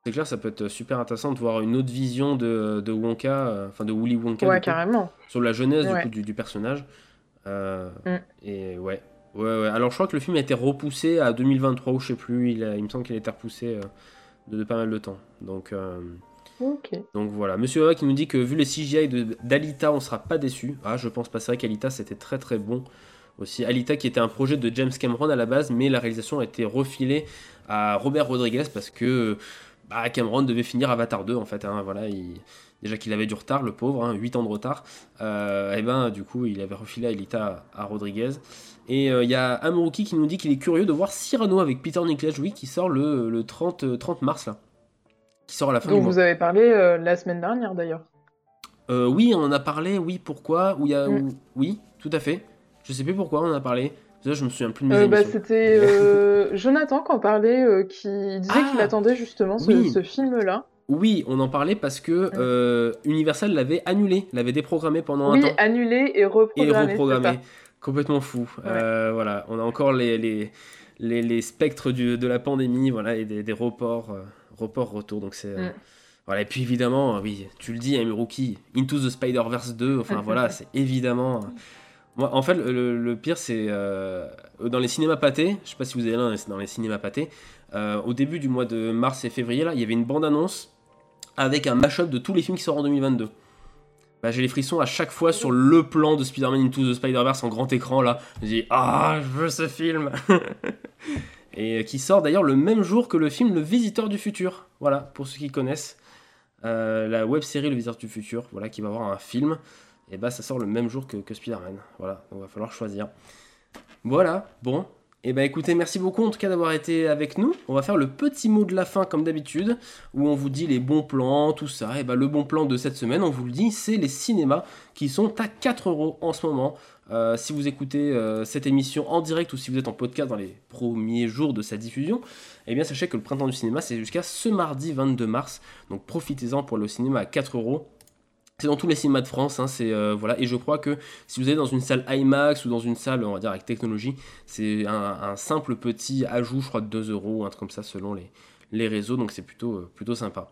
C'est clair, ça peut être super intéressant de voir une autre vision de, de Wonka, euh, enfin de Willy Wonka. Ouais, carrément. sur la jeunesse du, coup, du, personnage. Euh, mm. Et ouais. Ouais. Ouais, Alors je crois que le film a été repoussé à 2023 ou je sais plus. Il, il me semble qu'il a été repoussé euh, de, pas mal de temps. Donc, donc voilà. Monsieur Ava qui nous dit que vu les CGI d'Alita, on sera pas déçu. Ah, je pense pas. C'est vrai qu'Alita c'était très très bon aussi. Alita qui était un projet de James Cameron à la base, mais la réalisation a été refilée à Robert Rodriguez parce que bah, Cameron devait finir Avatar 2 en fait. Hein, voilà, déjà qu'il avait du retard, le pauvre, hein, 8 ans de retard. Euh, et ben du coup, il avait refilé Alita à, Rodriguez. Et euh, il y a Amuruki qui nous dit qu'il est curieux de voir Cyrano avec Peter oui, qui sort le, 30, 30 mars là. Qui sort à la fin Donc vous avez parlé euh, la semaine dernière d'ailleurs. oui, on en a parlé, oui, pourquoi? Où y a, mm. Oui, tout à fait. Je sais plus pourquoi on en a parlé je me souviens plus de mes euh, bah, C'était euh, Jonathan qui en parlait, euh, qui disait qu'il ah attendait justement ce, film-là. Oui, on en parlait parce que Universal l'avait annulé, l'avait déprogrammé pendant un temps. Oui, annulé et reprogrammé. Et reprogrammé. Complètement fou. voilà, on a encore les, les, les, spectres du, de la pandémie voilà, et des, des reports, reports, retours. Donc c'est. Mm. Voilà, et puis évidemment, oui, tu le dis, Rookie, Into the Spider-Verse 2, enfin voilà, c'est évidemment en fait, le, pire, c'est euh, dans les cinémas pâtés. Je sais pas si vous avez là dans les cinémas pâtés. Euh, au début du mois de mars et février, là, il y avait une bande-annonce avec un mash-up de tous les films qui sortent en 2022. Bah, j'ai les frissons à chaque fois sur le plan de Spider-Man Into the Spider-Verse en grand écran là. Je dis ah, je veux ce film. et qui sort d'ailleurs le même jour que le film Le Visiteur du futur. Voilà, pour ceux qui connaissent euh, la web série Le Visiteur du futur. Voilà, qui va avoir un film et bah ça sort le même jour que, Spider-Man. Voilà, donc va falloir choisir. Voilà, bon. Et bah écoutez, merci beaucoup en tout cas d'avoir été avec nous. On va faire le petit mot de la fin comme d'habitude, où on vous dit les bons plans, tout ça. Et bah le bon plan de cette semaine, on vous le dit, c'est les cinémas qui sont à 4 euros en ce moment. Euh, si vous écoutez euh, cette émission en direct ou si vous êtes en podcast dans les premiers jours de sa diffusion, eh bien sachez que le printemps du cinéma c'est jusqu'à ce mardi 22 mars. Donc profitez-en pour le cinéma à 4 euros. C'est dans tous les cinémas de France, hein, c'est euh, voilà, et je crois que si vous êtes dans une salle IMAX ou dans une salle, on va dire avec technologie, c'est un, simple petit ajout, je crois de 2 euros, un truc comme ça selon les, les réseaux, donc c'est plutôt, euh, plutôt sympa.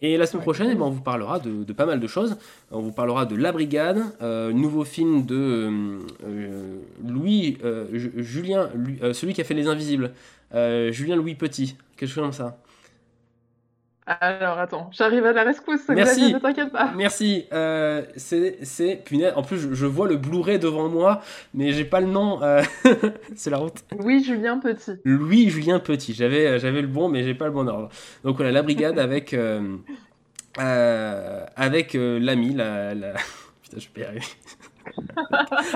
Et la semaine prochaine, eh ben, on vous parlera de, pas mal de choses. On vous parlera de La Brigade, euh, nouveau film de Louis, Julien, celui qui a fait Les Invisibles, Julien Louis Petit, quelque chose comme ça. Alors attends, j'arrive à la rescousse, Merci. ne t'inquiète pas. Merci. Euh, c'est punaise. En plus, je, vois le Blu-ray devant moi, mais j'ai pas le nom. Euh, c'est la route. Louis Julien Petit. Louis Julien Petit. J'avais euh, j'avais le bon, mais j'ai pas le bon ordre. Donc voilà, la brigade avec avec l'ami, la, la... putain, je peux y arriver.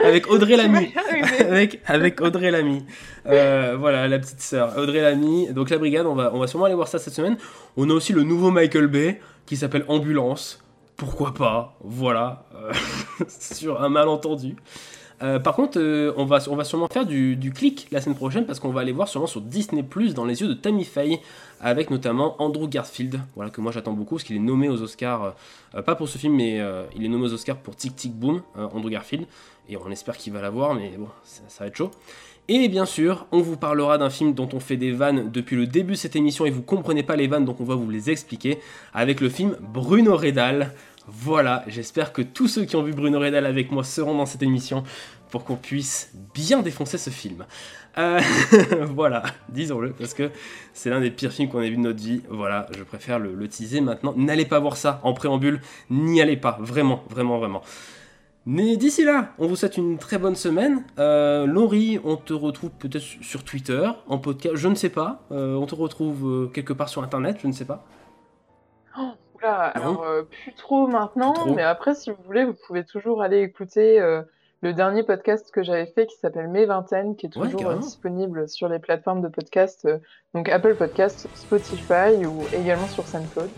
Avec Audrey Lamy. avec, avec Audrey Lamy. Euh, voilà, la petite sœur. Audrey Lamy. Donc la brigade, on va, on va sûrement aller voir ça cette semaine. On a aussi le nouveau Michael Bay qui s'appelle Ambulance. Pourquoi pas? Voilà. Euh, sur un malentendu. Euh, par contre, euh, on, va, on sûrement faire du, clic la semaine prochaine parce qu'on va aller voir sûrement sur Disney Plus dans les yeux de Tammy Faye avec notamment Andrew Garfield, voilà que moi j'attends beaucoup parce qu'il est nommé aux Oscars, euh, pas pour ce film, mais il est nommé aux Oscars pour Tic Tic Boom, Andrew Garfield, et on espère qu'il va l'avoir, mais bon, ça, ça va être chaud. Et bien sûr, on vous parlera d'un film dont on fait des vannes depuis le début de cette émission et vous comprenez pas les vannes, donc on va vous les expliquer avec le film Bruno Redal. Voilà, j'espère que tous ceux qui ont vu Bruno Redal avec moi seront dans cette émission pour qu'on puisse bien défoncer ce film. Euh, voilà, disons-le, parce que c'est l'un des pires films qu'on ait vu de notre vie. Voilà, je préfère le, teaser maintenant. N'allez pas voir ça en préambule, n'y allez pas, vraiment, vraiment, vraiment. Mais d'ici là, on vous souhaite une très bonne semaine. Euh, Laurie, on te retrouve peut-être sur Twitter, en podcast, je ne sais pas. Euh, on te retrouve euh, quelque part sur Internet, je ne sais pas. Oh, oula, Non. alors euh, plus trop maintenant, Plus trop. mais après, si vous voulez, vous pouvez toujours aller écouter euh, le dernier podcast que j'avais fait qui s'appelle Mes Vingtaines, qui est toujours euh, disponible sur les plateformes de podcast, euh, donc Apple Podcast, Spotify ou également sur SoundCloud.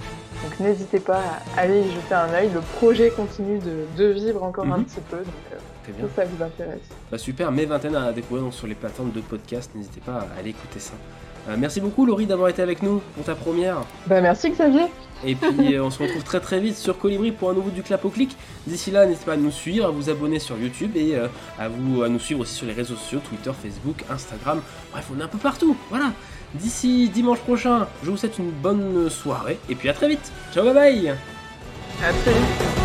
Donc n'hésitez pas à aller y jeter un œil. Le projet continue de, de vivre encore un Mhm. petit peu, donc bien. si ça vous intéresse. Bah super, mes vingtaines à découvrir donc sur les plateformes de podcast, n'hésitez pas à aller écouter ça. Euh, merci beaucoup Laurie d'avoir été avec nous pour ta première. Bah merci Xavier Et puis euh, on se retrouve très très vite sur Colibri pour un nouveau du clap au clic. D'ici là, n'hésitez pas à nous suivre, à vous abonner sur YouTube et euh, à, vous, à nous suivre aussi sur les réseaux sociaux, Twitter, Facebook, Instagram. Bref, on est un peu partout. Voilà. D'ici dimanche prochain, je vous souhaite une bonne soirée et puis à très vite. Ciao, bye bye À très vite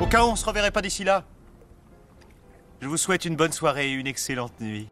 Au cas où on se reverrait pas d'ici là, je vous souhaite une bonne soirée et une excellente nuit.